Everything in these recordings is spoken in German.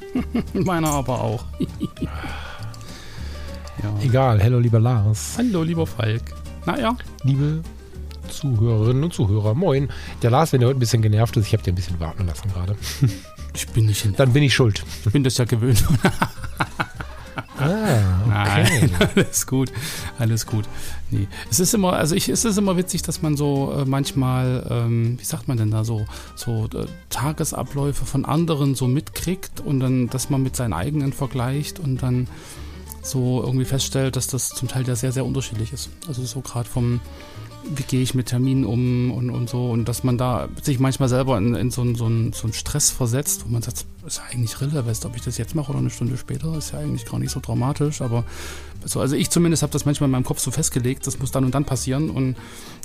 Meiner aber auch. ja. Egal, hallo lieber Lars. Hallo lieber Falk. Naja. Liebe Zuhörerinnen und Zuhörer, moin. Der Lars, wenn er heute ein bisschen genervt ist, ich habe dir ein bisschen warten lassen gerade. Ich bin nicht in Dann bin ich schuld. Ich bin das ja gewöhnt. Ah, okay. Nein, alles gut, alles gut. Nee. Es ist immer, also ich, es ist immer witzig, dass man so äh, manchmal, ähm, wie sagt man denn da, so, so äh, Tagesabläufe von anderen so mitkriegt und dann, dass man mit seinen eigenen vergleicht und dann so irgendwie feststellt, dass das zum Teil ja sehr, sehr unterschiedlich ist. Also so gerade vom, wie gehe ich mit Terminen um und, und so. Und dass man da sich manchmal selber in, in so, einen, so, einen, so einen Stress versetzt, wo man sagt, ist ja eigentlich relevant, ob ich das jetzt mache oder eine Stunde später, ist ja eigentlich gar nicht so dramatisch. Aber so, also ich zumindest habe das manchmal in meinem Kopf so festgelegt, das muss dann und dann passieren und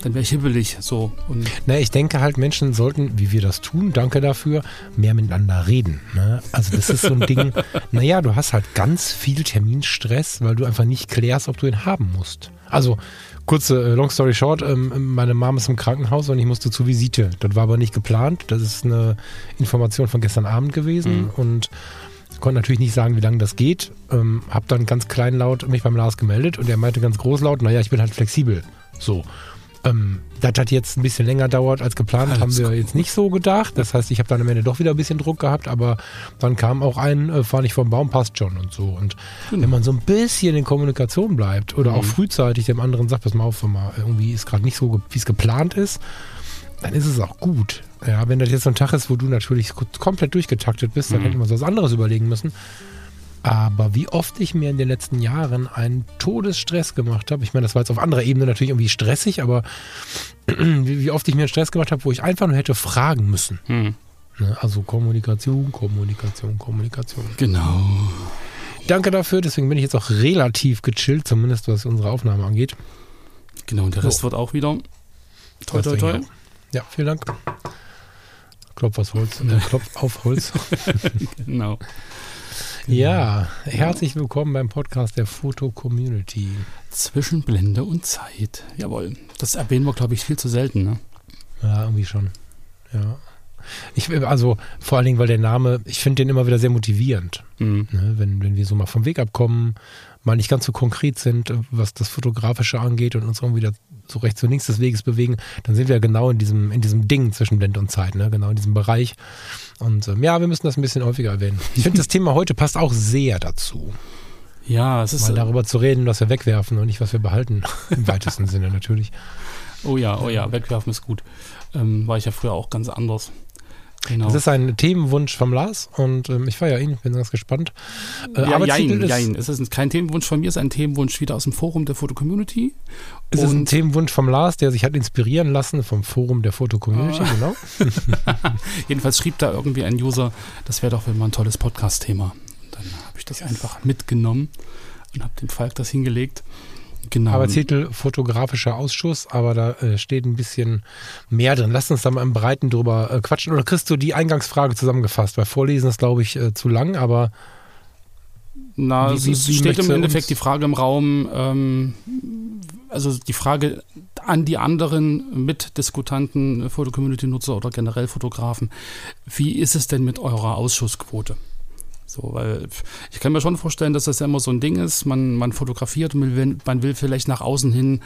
dann wäre ich hibbelig. So. Und Na, ich denke halt, Menschen sollten, wie wir das tun, danke dafür, mehr miteinander reden. Ne? Also das ist so ein Ding, naja, du hast halt ganz viel Terminstress, weil du einfach nicht klärst, ob du ihn haben musst. Also kurze, äh, long story short, ähm, meine Mom ist im Krankenhaus und ich musste zur Visite. Das war aber nicht geplant. Das ist eine Information von gestern Abend gewesen mhm. und konnte natürlich nicht sagen, wie lange das geht. Ähm, hab dann ganz kleinlaut mich beim Lars gemeldet und er meinte ganz großlaut, naja, ich bin halt flexibel. So. Ähm, das hat jetzt ein bisschen länger dauert als geplant, Alles haben wir gut. jetzt nicht so gedacht. Das heißt, ich habe dann am Ende doch wieder ein bisschen Druck gehabt, aber dann kam auch ein, äh, fahr nicht vom Baum, passt schon und so. Und genau. wenn man so ein bisschen in Kommunikation bleibt oder mhm. auch frühzeitig dem anderen sagt, pass mal auf, mal, irgendwie ist gerade nicht so, wie es geplant ist, dann ist es auch gut. Ja, wenn das jetzt so ein Tag ist, wo du natürlich komplett durchgetaktet bist, dann mhm. hätte man so was anderes überlegen müssen. Aber wie oft ich mir in den letzten Jahren einen Todesstress gemacht habe, ich meine, das war jetzt auf anderer Ebene natürlich irgendwie stressig, aber wie oft ich mir einen Stress gemacht habe, wo ich einfach nur hätte fragen müssen. Hm. Ne, also Kommunikation, Kommunikation, Kommunikation. Genau. Danke dafür, deswegen bin ich jetzt auch relativ gechillt, zumindest was unsere Aufnahme angeht. Genau, und der Rest so. wird auch wieder toi, toi, toi. Ja, vielen Dank. Klopf auf Holz. Äh, Klopf auf Holz. genau. Ja, herzlich willkommen beim Podcast der Foto Community. Zwischen Blende und Zeit. Jawohl. Das erwähnen wir, glaube ich, viel zu selten, ne? Ja, irgendwie schon. Ja. Ich, also vor allen Dingen, weil der Name, ich finde den immer wieder sehr motivierend. Mhm. Ne, wenn, wenn wir so mal vom Weg abkommen, mal nicht ganz so konkret sind, was das Fotografische angeht und uns irgendwie da so rechts und links des Weges bewegen, dann sind wir genau in diesem, in diesem Ding zwischen Blende und Zeit, ne? genau in diesem Bereich. Und ähm, ja, wir müssen das ein bisschen häufiger erwähnen. Ich finde, das Thema heute passt auch sehr dazu. Ja, es ist. Mal darüber zu reden, was wir wegwerfen und nicht, was wir behalten. Im weitesten Sinne natürlich. Oh ja, oh ja, wegwerfen ist gut. Ähm, war ich ja früher auch ganz anders. Genau. Das ist ein Themenwunsch vom Lars und ähm, ich feiere ihn, bin ganz gespannt. Äh, ja, jein, ist, jein. Es ist kein Themenwunsch von mir, es ist ein Themenwunsch wieder aus dem Forum der Foto-Community. Es ist ein Themenwunsch vom Lars, der sich hat inspirieren lassen vom Forum der Foto-Community, oh. genau. Jedenfalls schrieb da irgendwie ein User, das wäre doch mal ein tolles Podcast-Thema. Dann habe ich das yes. einfach mitgenommen und habe dem Falk das hingelegt. Genau. Arbeitstitel Fotografischer Ausschuss, aber da äh, steht ein bisschen mehr drin. Lass uns da mal im Breiten drüber äh, quatschen. Oder kriegst du die Eingangsfrage zusammengefasst? Weil Vorlesen ist, glaube ich, äh, zu lang, aber. Na, wie, wie, es steht im Endeffekt die Frage im Raum, ähm, also die Frage an die anderen Mitdiskutanten, Foto-Community-Nutzer oder generell Fotografen, wie ist es denn mit eurer Ausschussquote? So, weil ich kann mir schon vorstellen, dass das ja immer so ein Ding ist. Man, man fotografiert und man will, man will vielleicht nach außen hin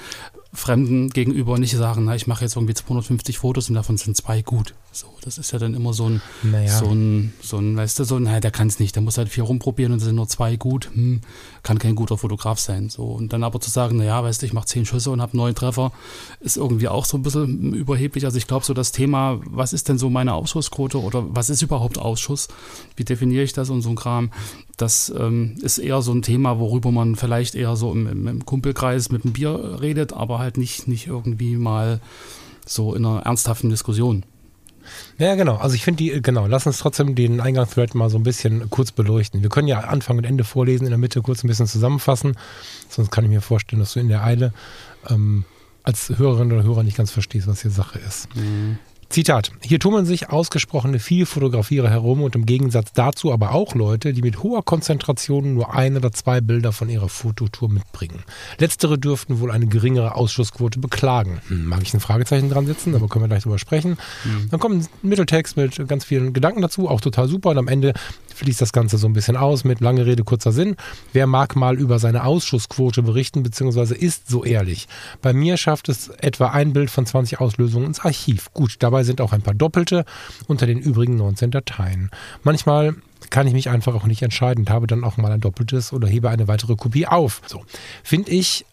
Fremden gegenüber nicht sagen, na, ich mache jetzt irgendwie 250 Fotos und davon sind zwei gut. So, das ist ja dann immer so ein, naja. so ein, so ein, weißt du, so ein, naja, der kann es nicht, der muss halt viel rumprobieren und es sind nur zwei gut, hm, kann kein guter Fotograf sein. So, und dann aber zu sagen, naja, weißt du, ich mache zehn Schüsse und habe neun Treffer, ist irgendwie auch so ein bisschen überheblich. Also ich glaube, so das Thema, was ist denn so meine Ausschussquote oder was ist überhaupt Ausschuss? Wie definiere ich das und so ein Kram? Das ähm, ist eher so ein Thema, worüber man vielleicht eher so im, im, im Kumpelkreis mit dem Bier redet, aber halt nicht, nicht irgendwie mal so in einer ernsthaften Diskussion. Ja, genau. Also ich finde die, genau, lass uns trotzdem den Eingangsthread mal so ein bisschen kurz beleuchten. Wir können ja Anfang und Ende vorlesen, in der Mitte kurz ein bisschen zusammenfassen. Sonst kann ich mir vorstellen, dass du in der Eile ähm, als Hörerin oder Hörer nicht ganz verstehst, was hier Sache ist. Mhm. Zitat. Hier tummeln sich ausgesprochene Vielfotografierer herum und im Gegensatz dazu aber auch Leute, die mit hoher Konzentration nur ein oder zwei Bilder von ihrer Fototour mitbringen. Letztere dürften wohl eine geringere Ausschussquote beklagen. Hm, mag ich ein Fragezeichen dran setzen, aber können wir gleich drüber sprechen. Mhm. Dann kommt ein Mitteltext mit ganz vielen Gedanken dazu, auch total super. Und am Ende fließt das Ganze so ein bisschen aus mit lange Rede, kurzer Sinn. Wer mag mal über seine Ausschussquote berichten, beziehungsweise ist so ehrlich? Bei mir schafft es etwa ein Bild von 20 Auslösungen ins Archiv. Gut, dabei sind auch ein paar Doppelte unter den übrigen 19 Dateien. Manchmal kann ich mich einfach auch nicht entscheiden und habe dann auch mal ein doppeltes oder hebe eine weitere Kopie auf. So, finde ich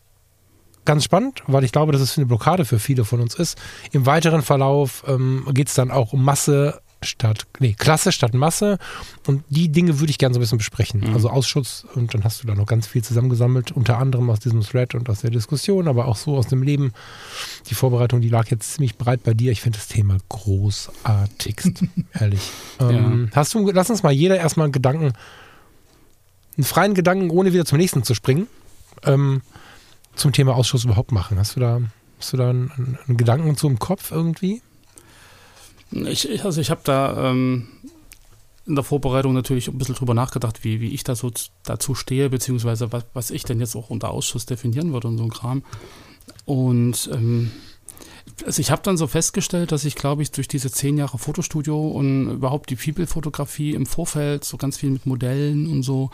ganz spannend, weil ich glaube, dass es eine Blockade für viele von uns ist. Im weiteren Verlauf ähm, geht es dann auch um Masse statt, nee, Klasse statt Masse. Und die Dinge würde ich gerne so ein bisschen besprechen. Mhm. Also Ausschuss und dann hast du da noch ganz viel zusammengesammelt, unter anderem aus diesem Thread und aus der Diskussion, aber auch so aus dem Leben. Die Vorbereitung, die lag jetzt ziemlich breit bei dir. Ich finde das Thema großartigst, ehrlich. Ähm, ja. Hast du, lass uns mal jeder erstmal einen Gedanken, einen freien Gedanken, ohne wieder zum nächsten zu springen, ähm, zum Thema Ausschuss überhaupt machen. Hast du da, hast du da einen, einen Gedanken zu im Kopf irgendwie? Ich, also ich habe da ähm, in der Vorbereitung natürlich ein bisschen drüber nachgedacht, wie, wie ich da so dazu stehe, beziehungsweise was, was ich denn jetzt auch unter Ausschuss definieren würde und so ein Kram. Und ähm, also ich habe dann so festgestellt, dass ich, glaube ich, durch diese zehn Jahre Fotostudio und überhaupt die People-Fotografie im Vorfeld, so ganz viel mit Modellen und so,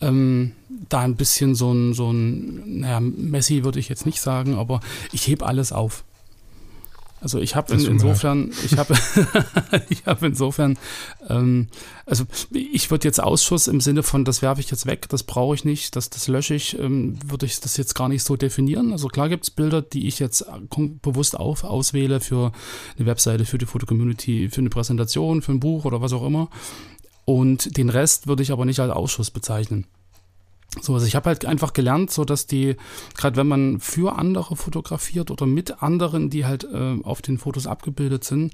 ähm, da ein bisschen so ein, so ein, naja, Messi würde ich jetzt nicht sagen, aber ich hebe alles auf. Also ich habe in, insofern, ich habe ich habe insofern, ähm, also ich würde jetzt Ausschuss im Sinne von, das werfe ich jetzt weg, das brauche ich nicht, das, das lösche ich, ähm, würde ich das jetzt gar nicht so definieren. Also klar gibt es Bilder, die ich jetzt bewusst auf, auswähle für eine Webseite, für die Fotocommunity, für eine Präsentation, für ein Buch oder was auch immer. Und den Rest würde ich aber nicht als Ausschuss bezeichnen. So, also ich habe halt einfach gelernt, so dass die, gerade wenn man für andere fotografiert oder mit anderen, die halt äh, auf den Fotos abgebildet sind,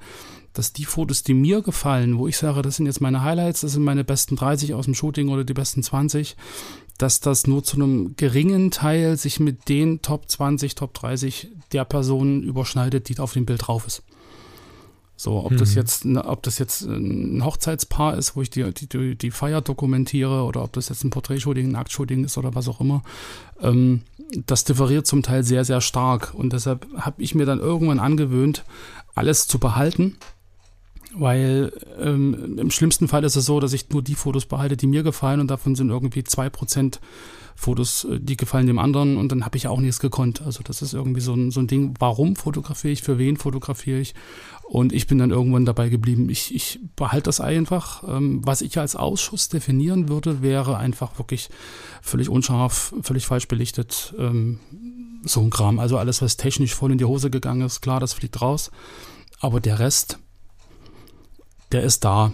dass die Fotos, die mir gefallen, wo ich sage, das sind jetzt meine Highlights, das sind meine besten 30 aus dem Shooting oder die besten 20, dass das nur zu einem geringen Teil sich mit den Top 20, Top 30 der Personen überschneidet, die auf dem Bild drauf ist. So, ob mhm. das jetzt, ob das jetzt ein Hochzeitspaar ist, wo ich die, die, die Feier dokumentiere oder ob das jetzt ein Porträtshooting, ein Aktshooting ist oder was auch immer, ähm, das differiert zum Teil sehr, sehr stark. Und deshalb habe ich mir dann irgendwann angewöhnt, alles zu behalten. Weil ähm, im schlimmsten Fall ist es so, dass ich nur die Fotos behalte, die mir gefallen und davon sind irgendwie zwei Prozent Fotos, äh, die gefallen dem anderen und dann habe ich auch nichts gekonnt. Also das ist irgendwie so ein, so ein Ding, warum fotografiere ich, für wen fotografiere ich und ich bin dann irgendwann dabei geblieben. Ich, ich behalte das einfach. Ähm, was ich als Ausschuss definieren würde, wäre einfach wirklich völlig unscharf, völlig falsch belichtet. Ähm, so ein Kram. Also alles, was technisch voll in die Hose gegangen ist, klar, das fliegt raus. Aber der Rest, der ist da.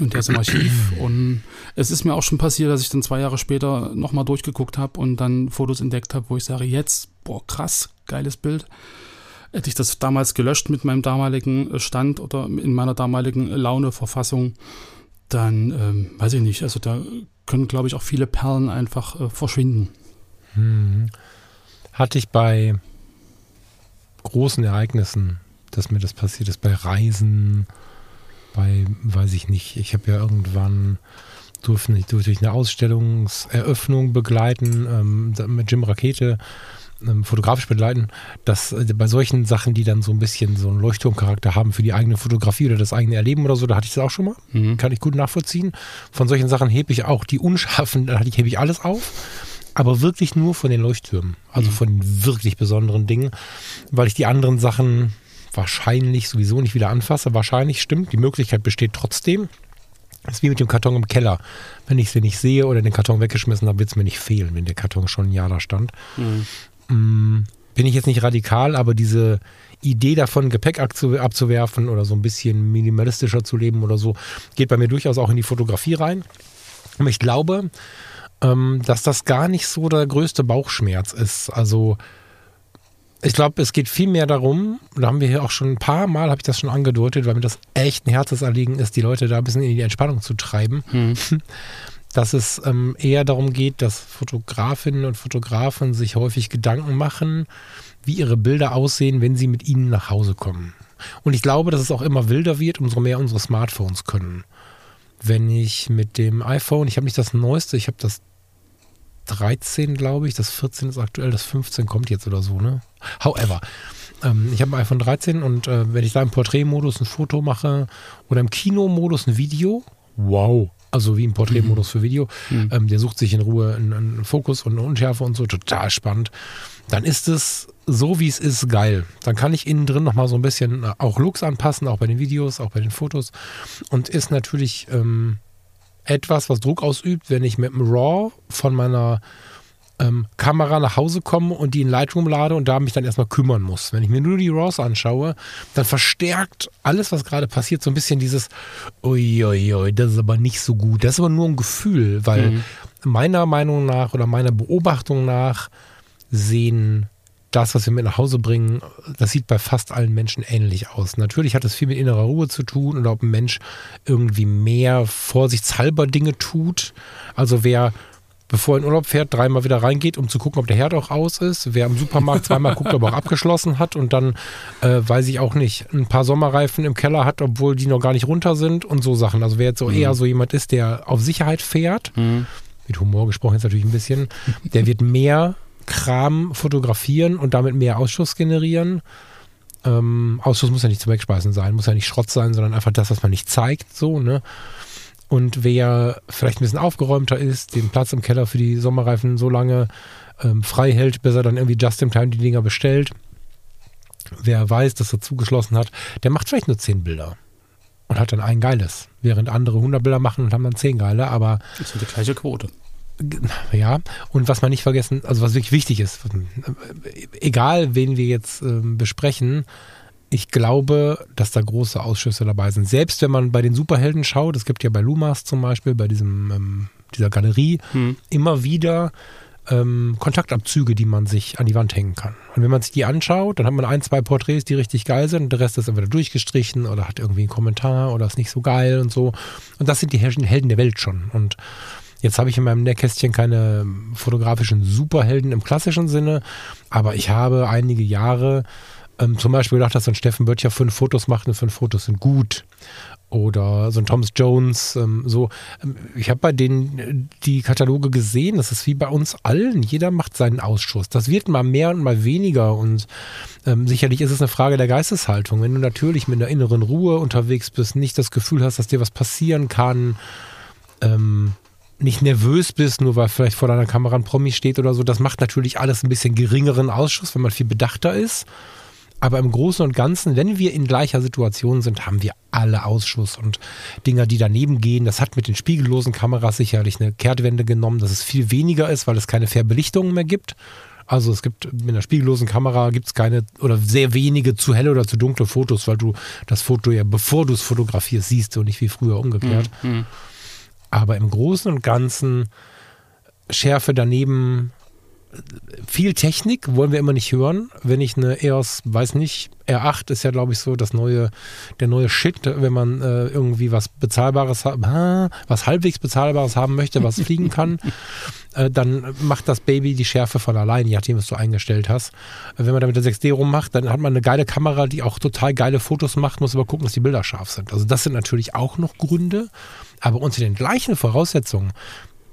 Und der ist im Archiv. Und es ist mir auch schon passiert, dass ich dann zwei Jahre später nochmal durchgeguckt habe und dann Fotos entdeckt habe, wo ich sage, jetzt, boah, krass, geiles Bild. Hätte ich das damals gelöscht mit meinem damaligen äh, Stand oder in meiner damaligen Launeverfassung, dann ähm, weiß ich nicht. Also da können, glaube ich, auch viele Perlen einfach äh, verschwinden. Hm. Hatte ich bei großen Ereignissen, dass mir das passiert ist, bei Reisen, bei, weiß ich nicht, ich habe ja irgendwann durfte ich durch eine Ausstellungseröffnung begleiten ähm, mit Jim Rakete ähm, fotografisch begleiten, dass äh, bei solchen Sachen, die dann so ein bisschen so einen Leuchtturmcharakter haben für die eigene Fotografie oder das eigene Erleben oder so, da hatte ich das auch schon mal. Mhm. Kann ich gut nachvollziehen. Von solchen Sachen hebe ich auch die unscharfen, da hebe ich alles auf. Aber wirklich nur von den Leuchttürmen. Also mhm. von den wirklich besonderen Dingen, weil ich die anderen Sachen wahrscheinlich sowieso nicht wieder anfasse. Wahrscheinlich stimmt, die Möglichkeit besteht trotzdem. Das ist wie mit dem Karton im Keller. Wenn ich sie nicht sehe oder den Karton weggeschmissen habe, wird es mir nicht fehlen, wenn der Karton schon ein Jahr da stand. Mhm. Mm, bin ich jetzt nicht radikal, aber diese Idee davon, Gepäck abzuwerfen oder so ein bisschen minimalistischer zu leben oder so, geht bei mir durchaus auch in die Fotografie rein. Und ich glaube, ähm, dass das gar nicht so der größte Bauchschmerz ist. Also ich glaube, es geht viel mehr darum, da haben wir hier auch schon ein paar Mal, habe ich das schon angedeutet, weil mir das echt ein Herzensanliegen ist, die Leute da ein bisschen in die Entspannung zu treiben. Hm. Dass es ähm, eher darum geht, dass Fotografinnen und Fotografen sich häufig Gedanken machen, wie ihre Bilder aussehen, wenn sie mit ihnen nach Hause kommen. Und ich glaube, dass es auch immer wilder wird, umso mehr unsere Smartphones können. Wenn ich mit dem iPhone, ich habe nicht das neueste, ich habe das 13, glaube ich. Das 14 ist aktuell, das 15 kommt jetzt oder so, ne? However, ähm, ich habe ein iPhone 13 und äh, wenn ich da im Porträtmodus ein Foto mache oder im Kinomodus ein Video, wow. Also wie im Porträtmodus mhm. für Video, mhm. ähm, der sucht sich in Ruhe einen, einen Fokus und eine Unschärfe und so, total spannend. Dann ist es so, wie es ist, geil. Dann kann ich innen drin nochmal so ein bisschen äh, auch Looks anpassen, auch bei den Videos, auch bei den Fotos. Und ist natürlich ähm, etwas, was Druck ausübt, wenn ich mit dem RAW von meiner ähm, Kamera nach Hause komme und die in Lightroom lade und da mich dann erstmal kümmern muss. Wenn ich mir nur die RAWs anschaue, dann verstärkt alles, was gerade passiert, so ein bisschen dieses, uiuiui, das ist aber nicht so gut. Das ist aber nur ein Gefühl, weil mhm. meiner Meinung nach oder meiner Beobachtung nach sehen das, was wir mit nach Hause bringen, das sieht bei fast allen Menschen ähnlich aus. Natürlich hat es viel mit innerer Ruhe zu tun und ob ein Mensch irgendwie mehr vorsichtshalber Dinge tut. Also wer bevor er in Urlaub fährt, dreimal wieder reingeht, um zu gucken, ob der Herd auch aus ist. Wer im Supermarkt zweimal guckt, ob er auch abgeschlossen hat und dann, äh, weiß ich auch nicht, ein paar Sommerreifen im Keller hat, obwohl die noch gar nicht runter sind und so Sachen. Also wer jetzt so mhm. eher so jemand ist, der auf Sicherheit fährt, mhm. mit Humor gesprochen jetzt natürlich ein bisschen, der wird mehr Kram fotografieren und damit mehr Ausschuss generieren. Ähm, Ausschuss muss ja nicht zum Wegspeisen sein, muss ja nicht Schrott sein, sondern einfach das, was man nicht zeigt, so, ne? Und wer vielleicht ein bisschen aufgeräumter ist, den Platz im Keller für die Sommerreifen so lange ähm, frei hält, bis er dann irgendwie just in time die Dinger bestellt. Wer weiß, dass er zugeschlossen hat, der macht vielleicht nur zehn Bilder und hat dann ein geiles, während andere 100 Bilder machen und haben dann zehn geile, aber das ist die gleiche Quote. Ja, und was man nicht vergessen, also was wirklich wichtig ist, egal wen wir jetzt äh, besprechen, ich glaube, dass da große Ausschüsse dabei sind. Selbst wenn man bei den Superhelden schaut, es gibt ja bei Lumas zum Beispiel, bei diesem, ähm, dieser Galerie, hm. immer wieder ähm, Kontaktabzüge, die man sich an die Wand hängen kann. Und wenn man sich die anschaut, dann hat man ein, zwei Porträts, die richtig geil sind und der Rest ist entweder durchgestrichen oder hat irgendwie einen Kommentar oder ist nicht so geil und so. Und das sind die Helden der Welt schon. Und Jetzt habe ich in meinem Nähkästchen keine fotografischen Superhelden im klassischen Sinne, aber ich habe einige Jahre ähm, zum Beispiel gedacht, dass so ein Steffen Böttcher fünf Fotos macht und fünf Fotos sind gut. Oder so ein Thomas Jones, ähm, so. Ähm, ich habe bei denen äh, die Kataloge gesehen, das ist wie bei uns allen. Jeder macht seinen Ausschuss. Das wird mal mehr und mal weniger. Und ähm, sicherlich ist es eine Frage der Geisteshaltung. Wenn du natürlich mit einer inneren Ruhe unterwegs bist, nicht das Gefühl hast, dass dir was passieren kann, ähm, nicht nervös bist, nur weil vielleicht vor deiner Kamera ein Promi steht oder so. Das macht natürlich alles ein bisschen geringeren Ausschuss, wenn man viel bedachter ist. Aber im Großen und Ganzen, wenn wir in gleicher Situation sind, haben wir alle Ausschuss und Dinger, die daneben gehen. Das hat mit den spiegellosen Kameras sicherlich eine Kehrtwende genommen, dass es viel weniger ist, weil es keine Verbelichtungen mehr gibt. Also es gibt mit einer spiegellosen Kamera gibt es keine oder sehr wenige zu helle oder zu dunkle Fotos, weil du das Foto ja bevor du es fotografierst siehst und nicht wie früher umgekehrt. Mhm. Aber im Großen und Ganzen Schärfe daneben, viel Technik wollen wir immer nicht hören. Wenn ich eine EOS, weiß nicht, R8 ist ja, glaube ich, so das neue, der neue Shit, wenn man äh, irgendwie was Bezahlbares, was halbwegs Bezahlbares haben möchte, was fliegen kann, äh, dann macht das Baby die Schärfe von allein, je nachdem, was du eingestellt hast. Wenn man da mit der 6D rummacht, dann hat man eine geile Kamera, die auch total geile Fotos macht, muss aber gucken, dass die Bilder scharf sind. Also das sind natürlich auch noch Gründe, aber unter den gleichen Voraussetzungen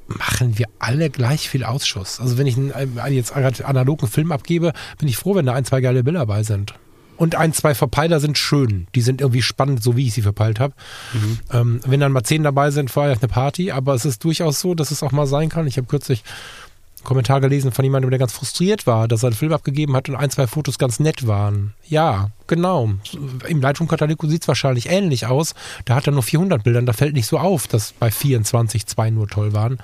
machen wir alle gleich viel Ausschuss. Also wenn ich einen, jetzt gerade analogen Film abgebe, bin ich froh, wenn da ein, zwei geile Bilder dabei sind. Und ein, zwei Verpeiler sind schön. Die sind irgendwie spannend, so wie ich sie verpeilt habe. Mhm. Ähm, wenn dann mal zehn dabei sind, feiere ich eine Party. Aber es ist durchaus so, dass es auch mal sein kann. Ich habe kürzlich Kommentar gelesen von jemandem, der ganz frustriert war, dass er einen Film abgegeben hat und ein, zwei Fotos ganz nett waren. Ja, genau. Im Lightroom-Katalog sieht es wahrscheinlich ähnlich aus. Da hat er nur 400 Bilder. Da fällt nicht so auf, dass bei 24 zwei nur toll waren.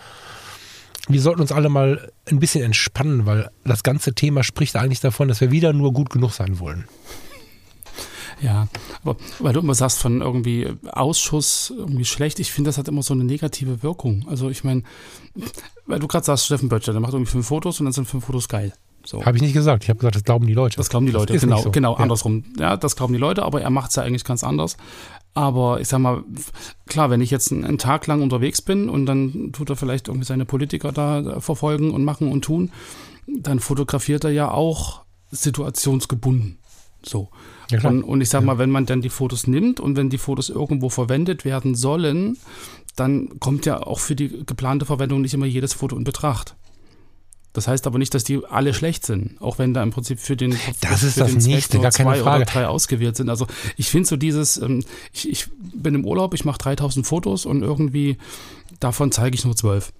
Wir sollten uns alle mal ein bisschen entspannen, weil das ganze Thema spricht eigentlich davon, dass wir wieder nur gut genug sein wollen. Ja, aber weil du immer sagst von irgendwie Ausschuss irgendwie schlecht, ich finde, das hat immer so eine negative Wirkung. Also ich meine, weil du gerade sagst, Steffen Böttcher, der macht irgendwie fünf Fotos und dann sind fünf Fotos geil. So. Habe ich nicht gesagt. Ich habe gesagt, das glauben die Leute. Das glauben die Leute, genau, so. genau, ja. andersrum. Ja, das glauben die Leute, aber er macht es ja eigentlich ganz anders. Aber ich sag mal, klar, wenn ich jetzt einen Tag lang unterwegs bin und dann tut er vielleicht irgendwie seine Politiker da verfolgen und machen und tun, dann fotografiert er ja auch situationsgebunden. So. Ja, und, und, ich sag mal, wenn man dann die Fotos nimmt und wenn die Fotos irgendwo verwendet werden sollen, dann kommt ja auch für die geplante Verwendung nicht immer jedes Foto in Betracht. Das heißt aber nicht, dass die alle schlecht sind, auch wenn da im Prinzip für den das für ist das nächste, gar keine Frage. oder drei ausgewählt sind. Also ich finde so dieses, ähm, ich, ich bin im Urlaub, ich mache 3000 Fotos und irgendwie davon zeige ich nur zwölf.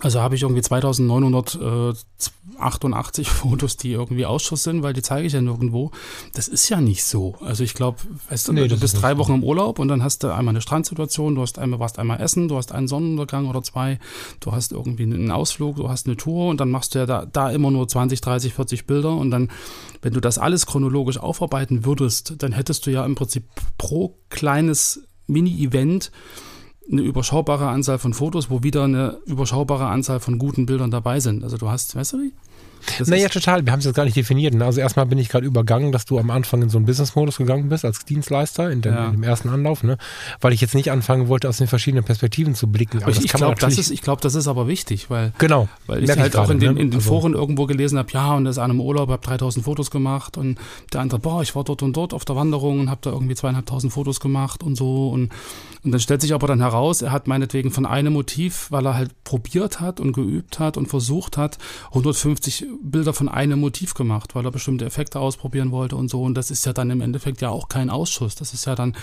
Also habe ich irgendwie 2988 Fotos, die irgendwie Ausschuss sind, weil die zeige ich ja nirgendwo. Das ist ja nicht so. Also ich glaube, weißt du, nee, du bist drei Wochen im Urlaub und dann hast du einmal eine Strandsituation, du hast einmal, warst einmal essen, du hast einen Sonnenuntergang oder zwei, du hast irgendwie einen Ausflug, du hast eine Tour und dann machst du ja da, da immer nur 20, 30, 40 Bilder und dann, wenn du das alles chronologisch aufarbeiten würdest, dann hättest du ja im Prinzip pro kleines Mini-Event eine überschaubare Anzahl von Fotos, wo wieder eine überschaubare Anzahl von guten Bildern dabei sind. Also du hast, weißt du? Das naja, total. Wir haben es jetzt gar nicht definiert. Ne? Also erstmal bin ich gerade übergangen, dass du am Anfang in so einen Business-Modus gegangen bist als Dienstleister in, den, ja. in, dem ersten Anlauf, ne? weil ich jetzt nicht anfangen wollte, aus den verschiedenen Perspektiven zu blicken. Aber ich, ich glaube, das, ist, glaub, das ist aber wichtig, weil, genau, weil ich halt ich auch in den, ne? in den also, Foren irgendwo gelesen habe, ja, und ist an einem Urlaub, habe 3000 Fotos gemacht und der andere, boah, ich war dort und dort auf der Wanderung und habe da irgendwie zweieinhalbtausend Fotos gemacht und so und, und dann stellt sich aber dann heraus, er hat meinetwegen von einem Motiv, weil er halt probiert hat und geübt hat und versucht hat, 150 Bilder von einem Motiv gemacht, weil er bestimmte Effekte ausprobieren wollte und so. Und das ist ja dann im Endeffekt ja auch kein Ausschuss. Das ist ja dann,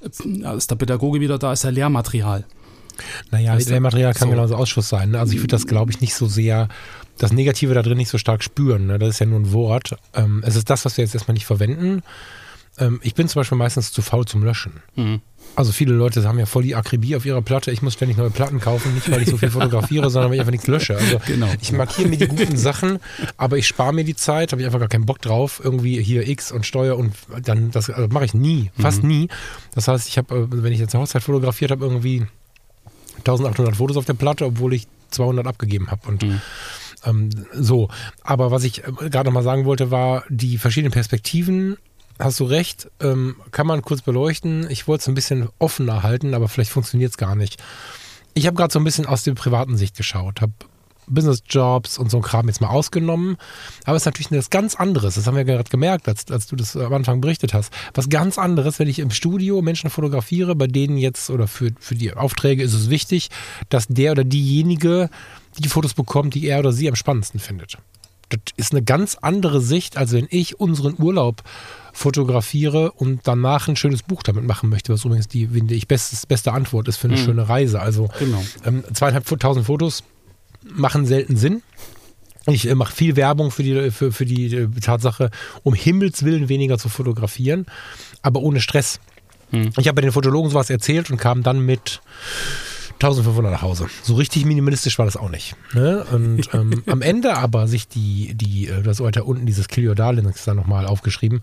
äh, ist der Pädagoge wieder da, ist ja Lehrmaterial. Naja, weißt Lehrmaterial kann so. genauso Ausschuss sein. Ne? Also ich würde das, glaube ich, nicht so sehr, das Negative da drin nicht so stark spüren. Ne? Das ist ja nur ein Wort. Ähm, es ist das, was wir jetzt erstmal nicht verwenden. Ähm, ich bin zum Beispiel meistens zu faul zum Löschen. Mhm. Also viele Leute haben ja voll die Akribie auf ihrer Platte. Ich muss ständig neue Platten kaufen, nicht weil ich so viel fotografiere, sondern weil ich einfach nichts lösche. Also genau. ich markiere mir die guten Sachen, aber ich spare mir die Zeit, habe ich einfach gar keinen Bock drauf. Irgendwie hier X und Steuer und dann das also mache ich nie, fast mhm. nie. Das heißt, ich habe, äh, wenn ich jetzt eine Hochzeit fotografiert habe, irgendwie 1800 Fotos auf der Platte, obwohl ich 200 abgegeben habe und mhm. ähm, so. Aber was ich äh, gerade noch mal sagen wollte, war die verschiedenen Perspektiven hast du recht, ähm, kann man kurz beleuchten. Ich wollte es ein bisschen offener halten, aber vielleicht funktioniert es gar nicht. Ich habe gerade so ein bisschen aus der privaten Sicht geschaut, habe Business-Jobs und so ein Kram jetzt mal ausgenommen. Aber es ist natürlich etwas ganz anderes. Das haben wir gerade gemerkt, als, als du das am Anfang berichtet hast. Was ganz anderes, wenn ich im Studio Menschen fotografiere, bei denen jetzt oder für, für die Aufträge ist es wichtig, dass der oder diejenige die Fotos bekommt, die er oder sie am spannendsten findet. Das ist eine ganz andere Sicht, als wenn ich unseren Urlaub fotografiere und danach ein schönes Buch damit machen möchte, was übrigens die, finde ich, bestes, beste Antwort ist für eine mhm. schöne Reise. Also genau. ähm, zweieinhalbtausend Fotos machen selten Sinn. Ich äh, mache viel Werbung für die, für, für die äh, Tatsache, um Himmels Willen weniger zu fotografieren, aber ohne Stress. Mhm. Ich habe bei den Fotologen sowas erzählt und kam dann mit 1500 nach Hause. So richtig minimalistisch war das auch nicht. Ne? Und ähm, am Ende aber sich die, die, äh, das weiter unten dieses Kill Your Darlings da nochmal aufgeschrieben,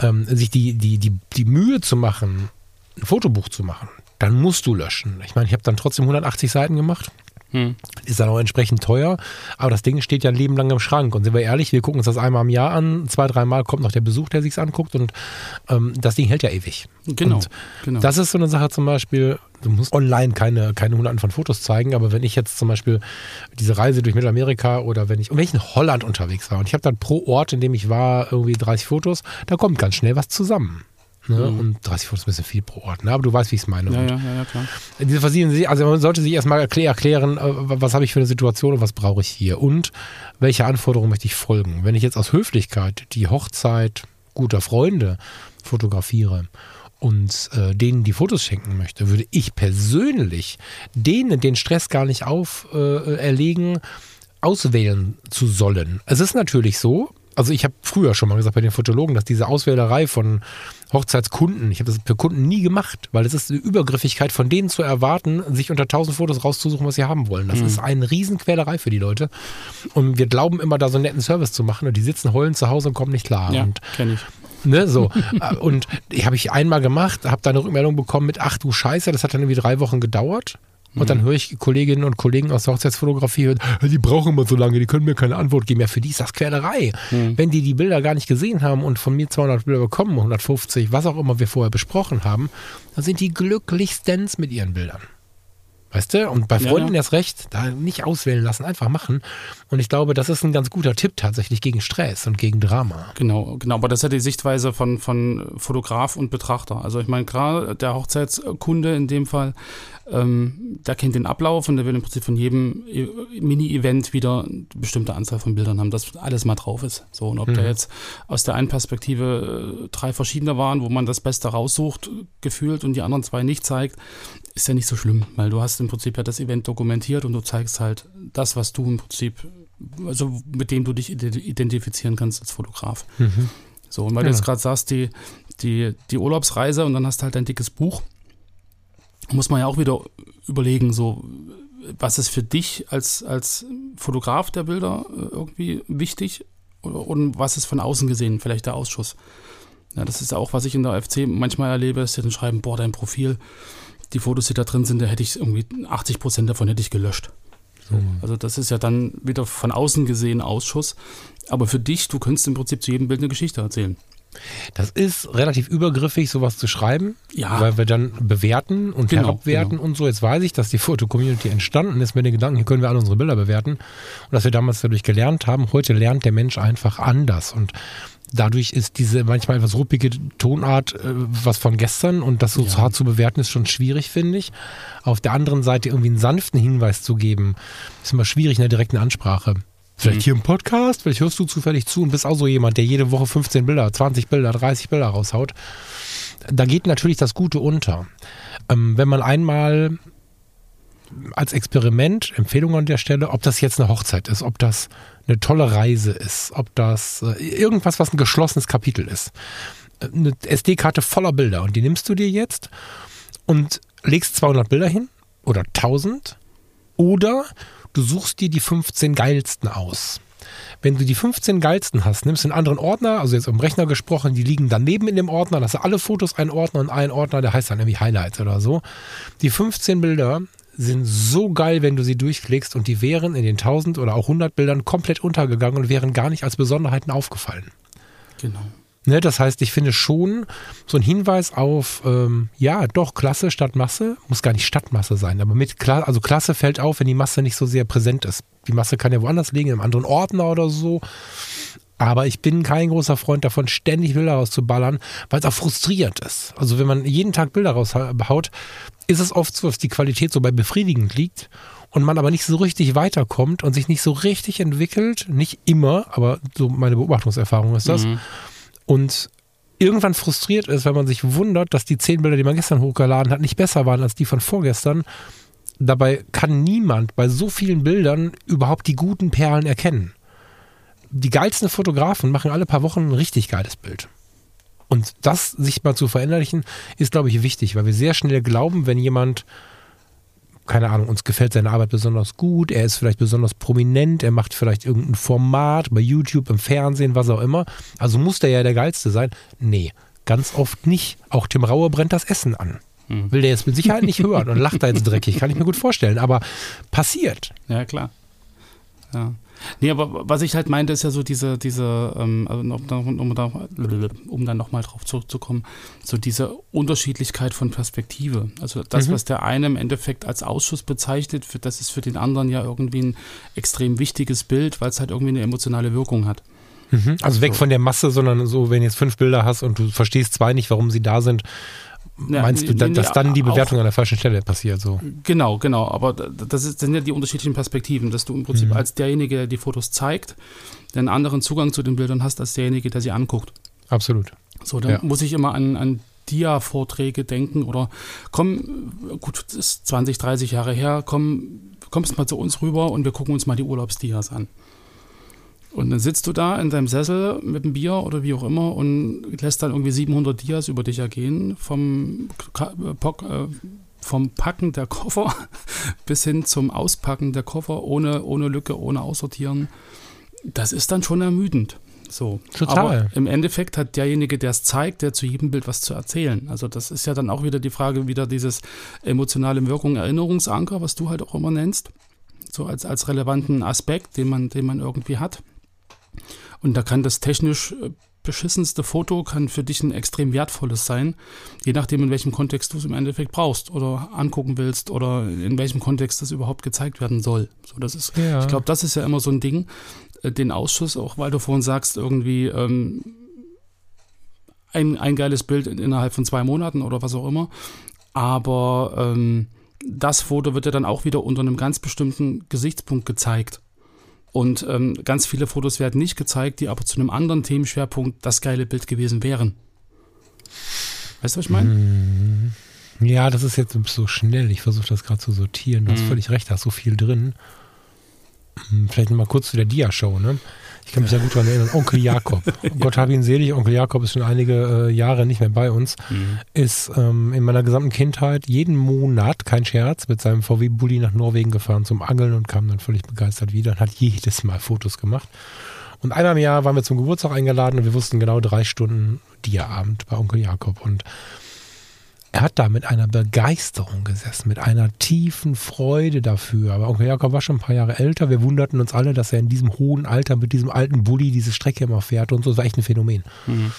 ähm, sich die, die, die, die Mühe zu machen, ein Fotobuch zu machen, dann musst du löschen. Ich meine, ich habe dann trotzdem 180 Seiten gemacht. Hm. Ist dann auch entsprechend teuer, aber das Ding steht ja ein Leben lang im Schrank. Und sind wir ehrlich, wir gucken uns das einmal im Jahr an, zwei, dreimal kommt noch der Besuch, der sich anguckt und ähm, das Ding hält ja ewig. Genau, und genau. Das ist so eine Sache zum Beispiel, du musst online keine, keine hunderten von Fotos zeigen, aber wenn ich jetzt zum Beispiel diese Reise durch Mittelamerika oder wenn ich, wenn ich in Holland unterwegs war und ich habe dann pro Ort, in dem ich war, irgendwie 30 Fotos, da kommt ganz schnell was zusammen. Ne? Mhm. Und 30 Fotos ist ein bisschen viel pro Ort, ne? aber du weißt, wie ich es meine. Ja, ja, ja, klar. Diese verschiedenen, also man sollte sich erstmal erklären, äh, was habe ich für eine Situation und was brauche ich hier und welche Anforderungen möchte ich folgen. Wenn ich jetzt aus Höflichkeit die Hochzeit guter Freunde fotografiere und äh, denen die Fotos schenken möchte, würde ich persönlich denen den Stress gar nicht auferlegen, äh, auswählen zu sollen. Es ist natürlich so, also ich habe früher schon mal gesagt bei den Fotologen, dass diese Auswählerei von Hochzeitskunden, ich habe das für Kunden nie gemacht, weil es ist eine Übergriffigkeit von denen zu erwarten, sich unter tausend Fotos rauszusuchen, was sie haben wollen. Das mhm. ist eine Riesenquälerei für die Leute. Und wir glauben immer, da so einen netten Service zu machen und die sitzen heulen zu Hause und kommen nicht klar. Ja, kenne ich. Ne, so. und die habe ich einmal gemacht, habe da eine Rückmeldung bekommen mit, ach du Scheiße, das hat dann irgendwie drei Wochen gedauert. Und mhm. dann höre ich Kolleginnen und Kollegen aus der Hochzeitsfotografie, die brauchen immer so lange, die können mir keine Antwort geben. Ja, für die ist das Quälerei. Mhm. Wenn die die Bilder gar nicht gesehen haben und von mir 200 Bilder bekommen, 150, was auch immer wir vorher besprochen haben, dann sind die glücklichstens mit ihren Bildern. Weißt du? Und bei Freunden ja, ja. erst recht, da nicht auswählen lassen, einfach machen. Und ich glaube, das ist ein ganz guter Tipp tatsächlich gegen Stress und gegen Drama. Genau, genau. Aber das ist ja die Sichtweise von, von Fotograf und Betrachter. Also ich meine, gerade der Hochzeitskunde in dem Fall, ähm, der kennt den Ablauf und der will im Prinzip von jedem e-, Mini-Event wieder eine bestimmte Anzahl von Bildern haben, dass alles mal drauf ist. So, und ob mhm. da jetzt aus der einen Perspektive äh, drei verschiedene waren, wo man das Beste raussucht, gefühlt und die anderen zwei nicht zeigt, ist ja nicht so schlimm, weil du hast im Prinzip ja das Event dokumentiert und du zeigst halt das, was du im Prinzip, also mit dem du dich identifizieren kannst als Fotograf. Mhm. So, und weil ja. du jetzt gerade sagst, die, die, die Urlaubsreise und dann hast du halt ein dickes Buch muss man ja auch wieder überlegen, so was ist für dich als, als Fotograf der Bilder äh, irgendwie wichtig und was ist von außen gesehen vielleicht der Ausschuss. Ja, das ist auch, was ich in der FC manchmal erlebe, dass sie dann schreiben, boah, dein Profil, die Fotos, die da drin sind, da hätte ich irgendwie 80 Prozent davon hätte ich gelöscht. So. Also das ist ja dann wieder von außen gesehen Ausschuss. Aber für dich, du könntest im Prinzip zu jedem Bild eine Geschichte erzählen. Das ist relativ übergriffig, sowas zu schreiben, ja. weil wir dann bewerten und genau, herabwerten genau. und so. Jetzt weiß ich, dass die Foto-Community entstanden ist mit den Gedanken, hier können wir alle unsere Bilder bewerten und dass wir damals dadurch gelernt haben. Heute lernt der Mensch einfach anders und dadurch ist diese manchmal etwas ruppige Tonart äh, was von gestern und das so ja. hart zu bewerten ist schon schwierig, finde ich. Auf der anderen Seite irgendwie einen sanften Hinweis zu geben, ist immer schwierig in der direkten Ansprache. Vielleicht mhm. hier im Podcast, vielleicht hörst du zufällig zu und bist auch so jemand, der jede Woche 15 Bilder, 20 Bilder, 30 Bilder raushaut. Da geht natürlich das Gute unter. Ähm, wenn man einmal als Experiment, Empfehlung an der Stelle, ob das jetzt eine Hochzeit ist, ob das eine tolle Reise ist, ob das äh, irgendwas, was ein geschlossenes Kapitel ist. Äh, eine SD-Karte voller Bilder und die nimmst du dir jetzt und legst 200 Bilder hin oder 1000 oder du suchst dir die 15 geilsten aus. Wenn du die 15 geilsten hast, nimmst du einen anderen Ordner, also jetzt im Rechner gesprochen, die liegen daneben in dem Ordner, das sind alle Fotos ein Ordner und ein Ordner, der heißt dann irgendwie Highlights oder so. Die 15 Bilder sind so geil, wenn du sie durchklickst und die wären in den 1000 oder auch 100 Bildern komplett untergegangen und wären gar nicht als Besonderheiten aufgefallen. Genau. Ne, das heißt, ich finde schon so ein Hinweis auf, ähm, ja, doch, Klasse statt Masse, muss gar nicht Stadtmasse sein, aber mit Klasse, also Klasse fällt auf, wenn die Masse nicht so sehr präsent ist. Die Masse kann ja woanders liegen, in einem anderen Ordner oder so. Aber ich bin kein großer Freund davon, ständig Bilder rauszuballern, weil es auch frustrierend ist. Also wenn man jeden Tag Bilder raushaut, ist es oft so, dass die Qualität so bei befriedigend liegt und man aber nicht so richtig weiterkommt und sich nicht so richtig entwickelt. Nicht immer, aber so meine Beobachtungserfahrung ist das. Mhm und irgendwann frustriert ist, wenn man sich wundert, dass die zehn Bilder, die man gestern hochgeladen hat, nicht besser waren als die von vorgestern. Dabei kann niemand bei so vielen Bildern überhaupt die guten Perlen erkennen. Die geilsten Fotografen machen alle paar Wochen ein richtig geiles Bild. Und das sich mal zu verinnerlichen, ist, glaube ich, wichtig, weil wir sehr schnell glauben, wenn jemand keine Ahnung, uns gefällt seine Arbeit besonders gut, er ist vielleicht besonders prominent, er macht vielleicht irgendein Format bei YouTube, im Fernsehen, was auch immer. Also muss der ja der Geilste sein. Nee, ganz oft nicht. Auch Tim Rauer brennt das Essen an. Hm. Will der jetzt mit Sicherheit nicht hören und lacht da jetzt dreckig, kann ich mir gut vorstellen, aber passiert. Ja, klar. Ja. Nee, aber was ich halt meinte, ist ja so diese, diese ähm, also um, um, um dann nochmal drauf zurückzukommen, so diese Unterschiedlichkeit von Perspektive. Also das, mhm. was der eine im Endeffekt als Ausschuss bezeichnet, für, das ist für den anderen ja irgendwie ein extrem wichtiges Bild, weil es halt irgendwie eine emotionale Wirkung hat. Mhm. Also weg von der Masse, sondern so, wenn du jetzt fünf Bilder hast und du verstehst zwei nicht, warum sie da sind, ja, Meinst du, dass dann die Bewertung auch, an der falschen Stelle passiert? So? Genau, genau. Aber das, ist, das sind ja die unterschiedlichen Perspektiven, dass du im Prinzip mhm. als derjenige, der die Fotos zeigt, einen anderen Zugang zu den Bildern hast, als derjenige, der sie anguckt. Absolut. So, dann ja. muss ich immer an, an Dia-Vorträge denken oder komm, gut, das ist 20, 30 Jahre her, komm, kommst mal zu uns rüber und wir gucken uns mal die Urlaubsdias an. Und dann sitzt du da in deinem Sessel mit einem Bier oder wie auch immer und lässt dann irgendwie 700 Dias über dich ergehen, vom, äh, vom Packen der Koffer bis hin zum Auspacken der Koffer ohne, ohne Lücke, ohne Aussortieren. Das ist dann schon ermüdend. So. Total. Aber im Endeffekt hat derjenige, der es zeigt, der zu jedem Bild was zu erzählen. Also das ist ja dann auch wieder die Frage, wieder dieses emotionale Wirkung, Erinnerungsanker, was du halt auch immer nennst. So als, als relevanten Aspekt, den man, den man irgendwie hat. Und da kann das technisch äh, beschissenste Foto kann für dich ein extrem wertvolles sein, je nachdem, in welchem Kontext du es im Endeffekt brauchst oder angucken willst oder in welchem Kontext das überhaupt gezeigt werden soll. So, das ist, ja. ich glaube, das ist ja immer so ein Ding, äh, den Ausschuss, auch weil du vorhin sagst, irgendwie ähm, ein, ein geiles Bild innerhalb von zwei Monaten oder was auch immer. Aber ähm, das Foto wird ja dann auch wieder unter einem ganz bestimmten Gesichtspunkt gezeigt. Und ähm, ganz viele Fotos werden nicht gezeigt, die aber zu einem anderen Themenschwerpunkt das geile Bild gewesen wären. Weißt du, was ich meine? Hm. Ja, das ist jetzt so schnell. Ich versuche das gerade zu sortieren. Du hast mhm. völlig recht, da ist so viel drin. Hm, vielleicht nochmal kurz zu der Dia-Show, ne? Ich kann mich ja gut daran erinnern, Onkel Jakob. Gott habe ihn selig, Onkel Jakob ist schon einige äh, Jahre nicht mehr bei uns. Mhm. Ist ähm, in meiner gesamten Kindheit jeden Monat, kein Scherz, mit seinem VW-Bulli nach Norwegen gefahren zum Angeln und kam dann völlig begeistert wieder und hat jedes Mal Fotos gemacht. Und einmal im Jahr waren wir zum Geburtstag eingeladen und wir wussten genau drei Stunden Dia-Abend bei Onkel Jakob. Und er hat da mit einer Begeisterung gesessen, mit einer tiefen Freude dafür. Aber Onkel Jakob war schon ein paar Jahre älter. Wir wunderten uns alle, dass er in diesem hohen Alter mit diesem alten Bulli diese Strecke immer fährt und so. Das war echt ein Phänomen. Mhm.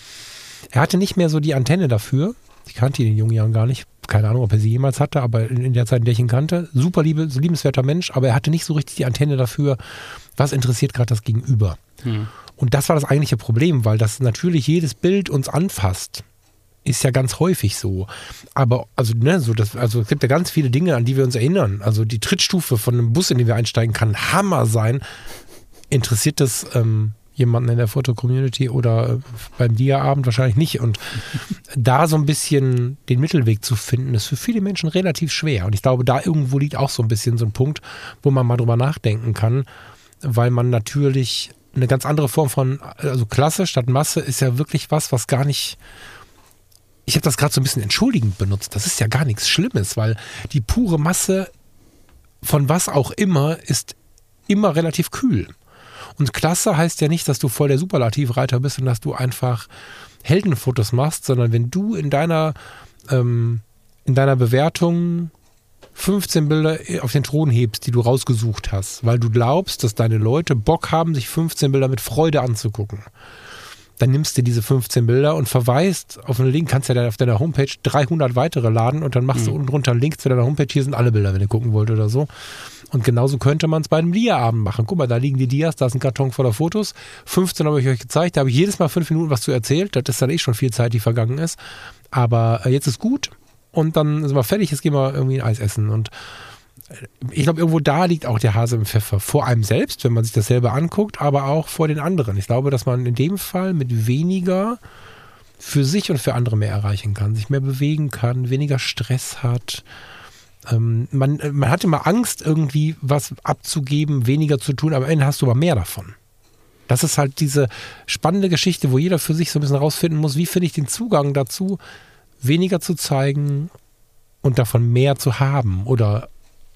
Er hatte nicht mehr so die Antenne dafür. Ich kannte ihn in den jungen Jahren gar nicht. Keine Ahnung, ob er sie jemals hatte, aber in der Zeit, in der ich ihn kannte, super liebe, liebenswerter Mensch, aber er hatte nicht so richtig die Antenne dafür, was interessiert gerade das Gegenüber. Mhm. Und das war das eigentliche Problem, weil das natürlich jedes Bild uns anfasst ist ja ganz häufig so. Aber also, ne, so das, also es gibt ja ganz viele Dinge, an die wir uns erinnern. Also die Trittstufe von einem Bus, in den wir einsteigen, kann Hammer sein. Interessiert das ähm, jemanden in der Foto-Community oder äh, beim Dia-Abend wahrscheinlich nicht. Und da so ein bisschen den Mittelweg zu finden, ist für viele Menschen relativ schwer. Und ich glaube, da irgendwo liegt auch so ein bisschen so ein Punkt, wo man mal drüber nachdenken kann, weil man natürlich eine ganz andere Form von, also Klasse statt Masse ist ja wirklich was, was gar nicht ich habe das gerade so ein bisschen entschuldigend benutzt. Das ist ja gar nichts Schlimmes, weil die pure Masse von was auch immer ist immer relativ kühl. Und klasse heißt ja nicht, dass du voll der Superlativreiter bist und dass du einfach Heldenfotos machst, sondern wenn du in deiner, ähm, in deiner Bewertung 15 Bilder auf den Thron hebst, die du rausgesucht hast, weil du glaubst, dass deine Leute Bock haben, sich 15 Bilder mit Freude anzugucken dann nimmst du diese 15 Bilder und verweist auf einen Link, kannst ja dann auf deiner Homepage 300 weitere laden und dann machst mhm. du unten drunter einen Link zu deiner Homepage, hier sind alle Bilder, wenn ihr gucken wollt oder so. Und genauso könnte man es bei einem Dia-Abend machen. Guck mal, da liegen die Dias, da ist ein Karton voller Fotos. 15 habe ich euch gezeigt, da habe ich jedes Mal fünf Minuten was zu erzählt. Das ist dann eh schon viel Zeit, die vergangen ist. Aber äh, jetzt ist gut und dann sind wir fertig, jetzt gehen wir irgendwie ein Eis essen und ich glaube, irgendwo da liegt auch der Hase im Pfeffer. Vor einem selbst, wenn man sich das selber anguckt, aber auch vor den anderen. Ich glaube, dass man in dem Fall mit weniger für sich und für andere mehr erreichen kann, sich mehr bewegen kann, weniger Stress hat. Ähm, man, man hat immer Angst, irgendwie was abzugeben, weniger zu tun, aber am Ende hast du aber mehr davon. Das ist halt diese spannende Geschichte, wo jeder für sich so ein bisschen rausfinden muss, wie finde ich den Zugang dazu, weniger zu zeigen und davon mehr zu haben oder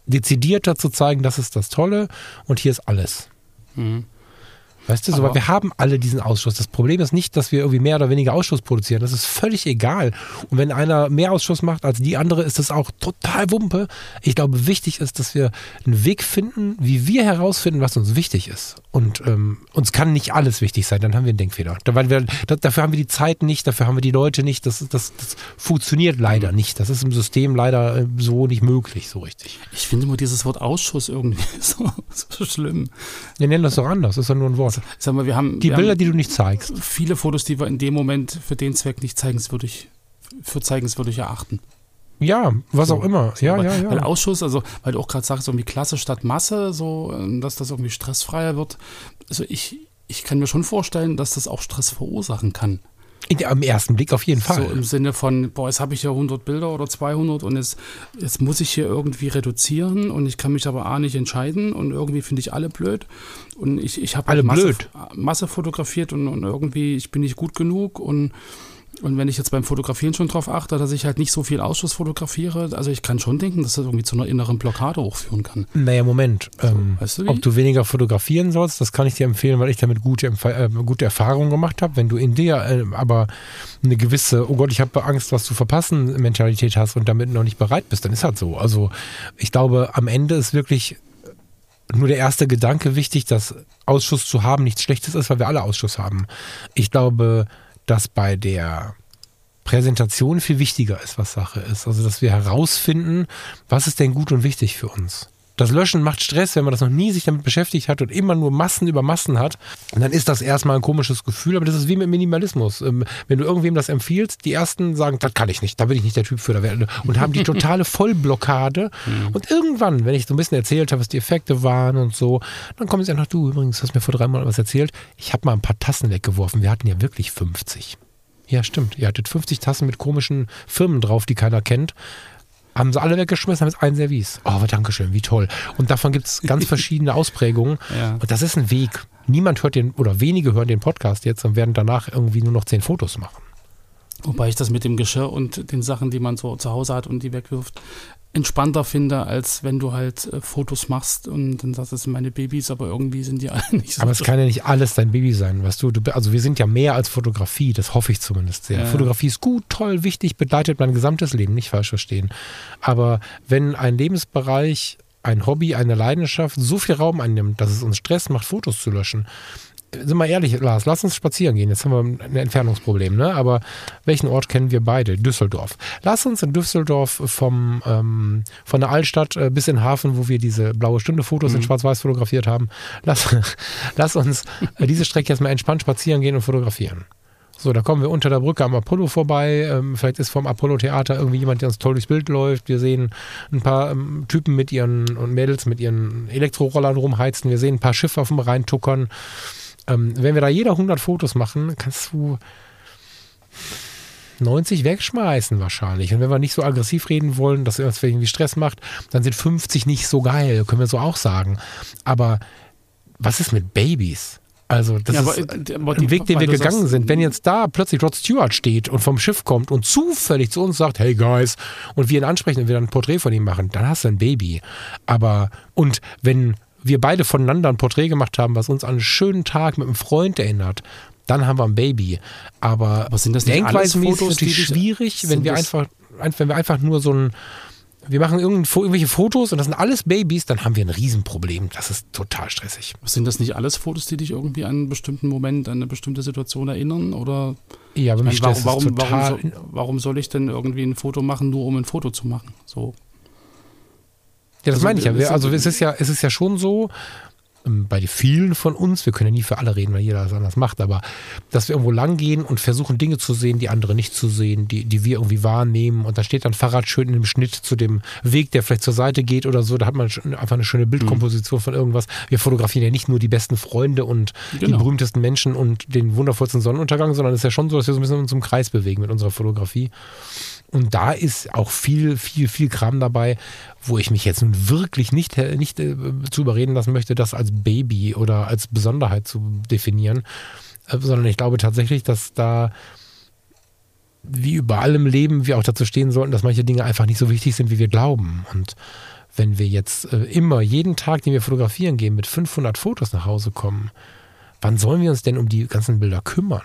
dezidierter zu zeigen, das ist das Tolle und hier ist alles. Mhm. Weißt du, so, weil wir haben alle diesen Ausschuss. Das Problem ist nicht, dass wir irgendwie mehr oder weniger Ausschuss produzieren. Das ist völlig egal. Und wenn einer mehr Ausschuss macht als die andere, ist das auch total Wumpe. Ich glaube, wichtig ist, dass wir einen Weg finden, wie wir herausfinden, was uns wichtig ist. Und ähm, uns kann nicht alles wichtig sein, dann haben wir einen Denkfehler. Weil wir, dafür haben wir die Zeit nicht, dafür haben wir die Leute nicht. Das, das, das funktioniert leider mhm. nicht. Das ist im System leider äh, so nicht möglich, so richtig. Ich finde immer dieses Wort Ausschuss irgendwie so, so schlimm. Wir nennen das doch anders, das ist ja nur ein Wort. Sag mal, wir haben. Die wir Bilder, haben die du nicht zeigst. Viele Fotos, die wir in dem Moment für den Zweck nicht zeigenswürdig, für zeigenswürdig erachten. Ja, was so. auch immer. Ja, weil, ja, ja. Weil Ausschuss, also weil du auch gerade sagst, irgendwie Klasse statt Masse, so, dass das irgendwie stressfreier wird. Also ich, ich kann mir schon vorstellen, dass das auch Stress verursachen kann. Der, Am ersten Blick auf jeden Fall. So im Sinne von, boah, jetzt habe ich ja 100 Bilder oder 200 und jetzt, jetzt muss ich hier irgendwie reduzieren und ich kann mich aber A nicht entscheiden und irgendwie finde ich alle blöd und ich, ich habe alle Masse, blöd. Masse fotografiert und, und irgendwie, ich bin nicht gut genug und Und wenn ich jetzt beim Fotografieren schon darauf achte, dass ich halt nicht so viel Ausschuss fotografiere, also ich kann schon denken, dass das irgendwie zu einer inneren Blockade hochführen kann. Naja, Moment. So, ähm, weißt du ob du weniger fotografieren sollst, das kann ich dir empfehlen, weil ich damit gute, äh, gute Erfahrungen gemacht habe. Wenn du in dir äh, aber eine gewisse, oh Gott, ich habe Angst, was zu verpassen, Mentalität hast und damit noch nicht bereit bist, dann ist halt so. Also ich glaube, am Ende ist wirklich nur der erste Gedanke wichtig, dass Ausschuss zu haben nichts Schlechtes ist, weil wir alle Ausschuss haben. Ich glaube, dass bei der Präsentation viel wichtiger ist, was Sache ist. Also, dass wir herausfinden, was ist denn gut und wichtig für uns. Das Löschen macht Stress, wenn man das noch nie sich damit beschäftigt hat und immer nur Massen über Massen hat. Und dann ist das erstmal ein komisches Gefühl, aber das ist wie mit Minimalismus. Ähm, wenn du irgendwem das empfiehlst, die ersten sagen, das kann ich nicht, da bin ich nicht der Typ für. Und haben die totale Vollblockade. Mhm. Und irgendwann, wenn ich so ein bisschen erzählt habe, was die Effekte waren und so, dann kommen sie einfach, du übrigens, hast mir vor drei Monaten was erzählt. Ich habe mal ein paar Tassen weggeworfen. Wir hatten ja wirklich 50. Ja, stimmt. Ihr hattet 50 Tassen mit komischen Firmen drauf, die keiner kennt haben sie alle weggeschmissen, haben jetzt ein Service. Oh, aber Dankeschön, wie toll. Und davon gibt es ganz verschiedene Ausprägungen. Ja. Und das ist ein Weg. Niemand hört den, oder wenige hören den Podcast jetzt und werden danach irgendwie nur noch zehn Fotos machen. Wobei ich das mit dem Geschirr und den Sachen, die man so zu Hause hat und die wegwirft, entspannter finde, als wenn du halt äh, Fotos machst und dann sagst, das sind meine Babys, aber irgendwie sind die alle nicht so. Aber es kann ja nicht alles dein Baby sein, weißt du? du also wir sind ja mehr als Fotografie, das hoffe ich zumindest sehr. Ja. Fotografie ist gut, toll, wichtig, begleitet mein gesamtes Leben, nicht falsch verstehen. Aber wenn ein Lebensbereich, ein Hobby, eine Leidenschaft so viel Raum einnimmt, dass es uns Stress macht, Fotos zu löschen, sind wir ehrlich, Lars, lass uns spazieren gehen. Jetzt haben wir ein Entfernungsproblem, ne? Aber welchen Ort kennen wir beide? Düsseldorf. Lass uns in Düsseldorf vom, ähm, von der Altstadt äh, bis in den Hafen, wo wir diese blaue Stunde Fotos mhm. in Schwarz-Weiß fotografiert haben, lass, lass uns äh, diese Strecke jetzt mal entspannt spazieren gehen und fotografieren. So, da kommen wir unter der Brücke am Apollo vorbei. Ähm, vielleicht ist vom Apollo-Theater irgendwie jemand, der uns toll durchs Bild läuft. Wir sehen ein paar ähm, Typen mit ihren und Mädels mit ihren Elektrorollern rumheizen. Wir sehen ein paar Schiffe auf dem Rhein tuckern. Ähm, wenn wir da jeder 100 Fotos machen, kannst du 90 wegschmeißen wahrscheinlich. Und wenn wir nicht so aggressiv reden wollen, dass uns irgendwie Stress macht, dann sind 50 nicht so geil, können wir so auch sagen. Aber was ist mit Babys? Also das ja, ist aber, aber ein Weg, den wir gegangen sagst, sind. Wenn jetzt da plötzlich Rod Stewart steht und vom Schiff kommt und zufällig zu uns sagt, hey guys, und wir ihn ansprechen und wir dann ein Porträt von ihm machen, dann hast du ein Baby. Aber und wenn wir beide voneinander ein Porträt gemacht haben, was uns an einen schönen Tag mit einem Freund erinnert, dann haben wir ein Baby. Aber, Aber sind das nicht alles Fotos, ist natürlich schwierig, wenn wir einfach, wenn wir einfach nur so ein wir machen irgendwelche Fotos und das sind alles Babys, dann haben wir ein Riesenproblem. Das ist total stressig. Sind das nicht alles Fotos, die dich irgendwie an einen bestimmten Moment, an eine bestimmte Situation erinnern? Oder ja, aber mich meine, warum, warum, warum, warum, soll, ich denn irgendwie ein Foto machen, nur um ein Foto zu machen? So. Ja, das also, meine ich ja. Also es ist ja, es ist ja schon so, ähm, bei vielen von uns, wir können ja nie für alle reden, weil jeder das anders macht, aber dass wir irgendwo lang gehen und versuchen Dinge zu sehen, die andere nicht zu sehen, die, die wir irgendwie wahrnehmen und da steht dann Fahrrad schön in dem Schnitt zu dem Weg, der vielleicht zur Seite geht oder so, da hat man einfach eine schöne Bildkomposition mhm. von irgendwas. Wir fotografieren ja nicht nur die besten Freunde und genau. die berühmtesten Menschen und den wundervollsten Sonnenuntergang, sondern es ist ja schon so, dass wir so ein bisschen in unserem Kreis bewegen mit unserer Fotografie. Und da ist auch viel, viel, viel Kram dabei, wo ich mich jetzt nun wirklich nicht, nicht äh, zu überreden lassen möchte, das als Baby oder als Besonderheit zu definieren, äh, sondern ich glaube tatsächlich, dass da wie überall im Leben wir auch dazu stehen sollten, dass manche Dinge einfach nicht so wichtig sind, wie wir glauben. Und wenn wir jetzt äh, immer jeden Tag, den wir fotografieren gehen, mit 500 Fotos nach Hause kommen, wann sollen wir uns denn um die ganzen Bilder kümmern?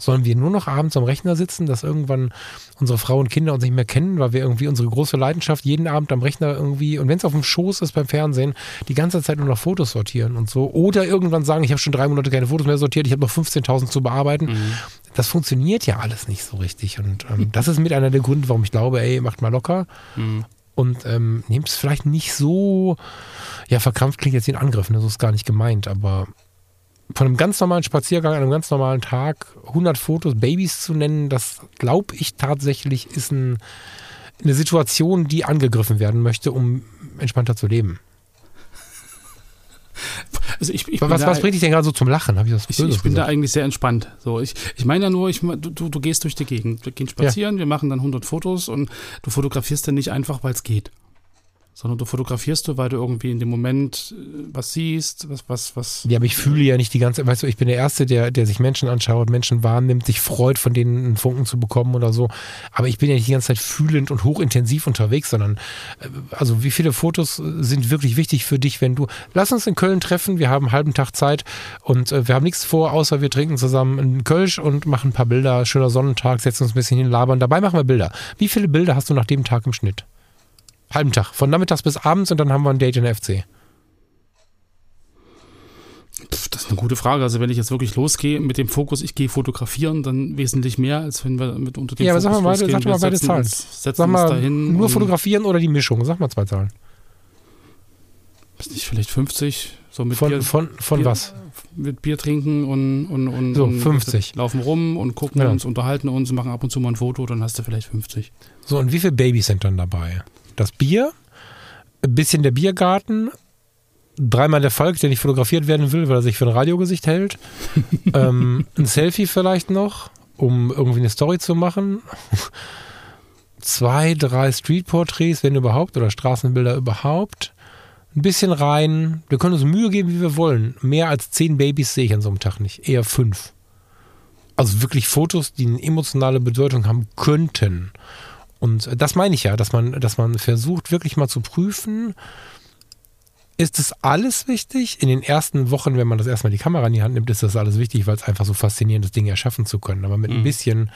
Sollen wir nur noch abends am Rechner sitzen, dass irgendwann unsere Frau und Kinder uns nicht mehr kennen, weil wir irgendwie unsere große Leidenschaft jeden Abend am Rechner irgendwie, und wenn es auf dem Schoß ist beim Fernsehen, die ganze Zeit nur noch Fotos sortieren und so. Oder irgendwann sagen, ich habe schon drei Monate keine Fotos mehr sortiert, ich habe noch 15.000 zu bearbeiten. Mhm. Das funktioniert ja alles nicht so richtig. Und ähm, das ist mit einer der Gründe, warum ich glaube, ey, macht mal locker. Mhm und ähm, nehmt es vielleicht nicht so, ja, verkrampft klingt jetzt wie ein Angriff, ne? so ist gar nicht gemeint, aber von einem ganz normalen Spaziergang, an einem ganz normalen Tag 100 Fotos, Babys zu nennen, das glaube ich tatsächlich ist ein, eine Situation, die angegriffen werden möchte, um entspannter zu leben. Also ich, ich was, was bringt dich denn gerade so zum Lachen? Hab ich das ich, ich bin da eigentlich sehr entspannt. So, ich, ich meine ja nur, ich, du, du gehst durch die Gegend. Wir gehen spazieren, ja. wir machen dann 100 Fotos und du fotografierst dann nicht einfach, weil es geht. Sondern du fotografierst du, weil du irgendwie in dem Moment äh, was siehst, was, was, was. Ja, aber ich fühle ja nicht die ganze, weißt du, ich bin der Erste, der, der sich Menschen anschaut, Menschen wahrnimmt, sich freut, von denen einen Funken zu bekommen oder so. Aber ich bin ja nicht die ganze Zeit fühlend und hochintensiv unterwegs, sondern, äh, also wie viele Fotos sind wirklich wichtig für dich, wenn du, lass uns in Köln treffen, wir haben einen halben Tag Zeit und äh, wir haben nichts vor, außer wir trinken zusammen einen Kölsch und machen ein paar Bilder, schöner Sonnentag, setzen uns ein bisschen hin, labern, dabei machen wir Bilder. Wie viele Bilder hast du nach dem Tag im Schnitt? Halben Tag. Von nachmittags bis abends und dann haben wir ein Date in der FC. das ist eine gute Frage. Also wenn ich jetzt wirklich losgehe mit dem Fokus, ich gehe fotografieren, dann wesentlich mehr, als wenn wir mit unter dem ja, Fokus Ja, aber sag mal, sag mal beide Zahlen. Uns, sag mal, nur fotografieren oder die Mischung. Sag mal zwei Zahlen. Ist nicht vielleicht 50? So mit von, Bier, von, von Bier, was? Mit Bier trinken und, und, und, so, und 50. laufen rum und gucken ja. uns, unterhalten uns, machen ab und zu mal ein Foto, dann hast du vielleicht 50. So, und wie viele Babys sind dann dabei? Das Bier, ein bisschen der Biergarten, dreimal der Falk, der nicht fotografiert werden will, weil er sich für ein Radiogesicht hält, ähm, ein Selfie vielleicht noch, um irgendwie eine Story zu machen, zwei, drei Streetporträts, wenn überhaupt, oder Straßenbilder überhaupt, ein bisschen rein, wir können uns Mühe geben, wie wir wollen. Mehr als zehn Babys sehe ich an so einem Tag nicht, eher fünf. Also wirklich Fotos, die eine emotionale Bedeutung haben könnten. Und das meine ich ja, dass man, dass man versucht, wirklich mal zu prüfen, ist das alles wichtig? In den ersten Wochen, wenn man das erstmal die Kamera in die Hand nimmt, ist das alles wichtig, weil es einfach so faszinierend ist, Dinge erschaffen zu können. Aber mit mhm. ein bisschen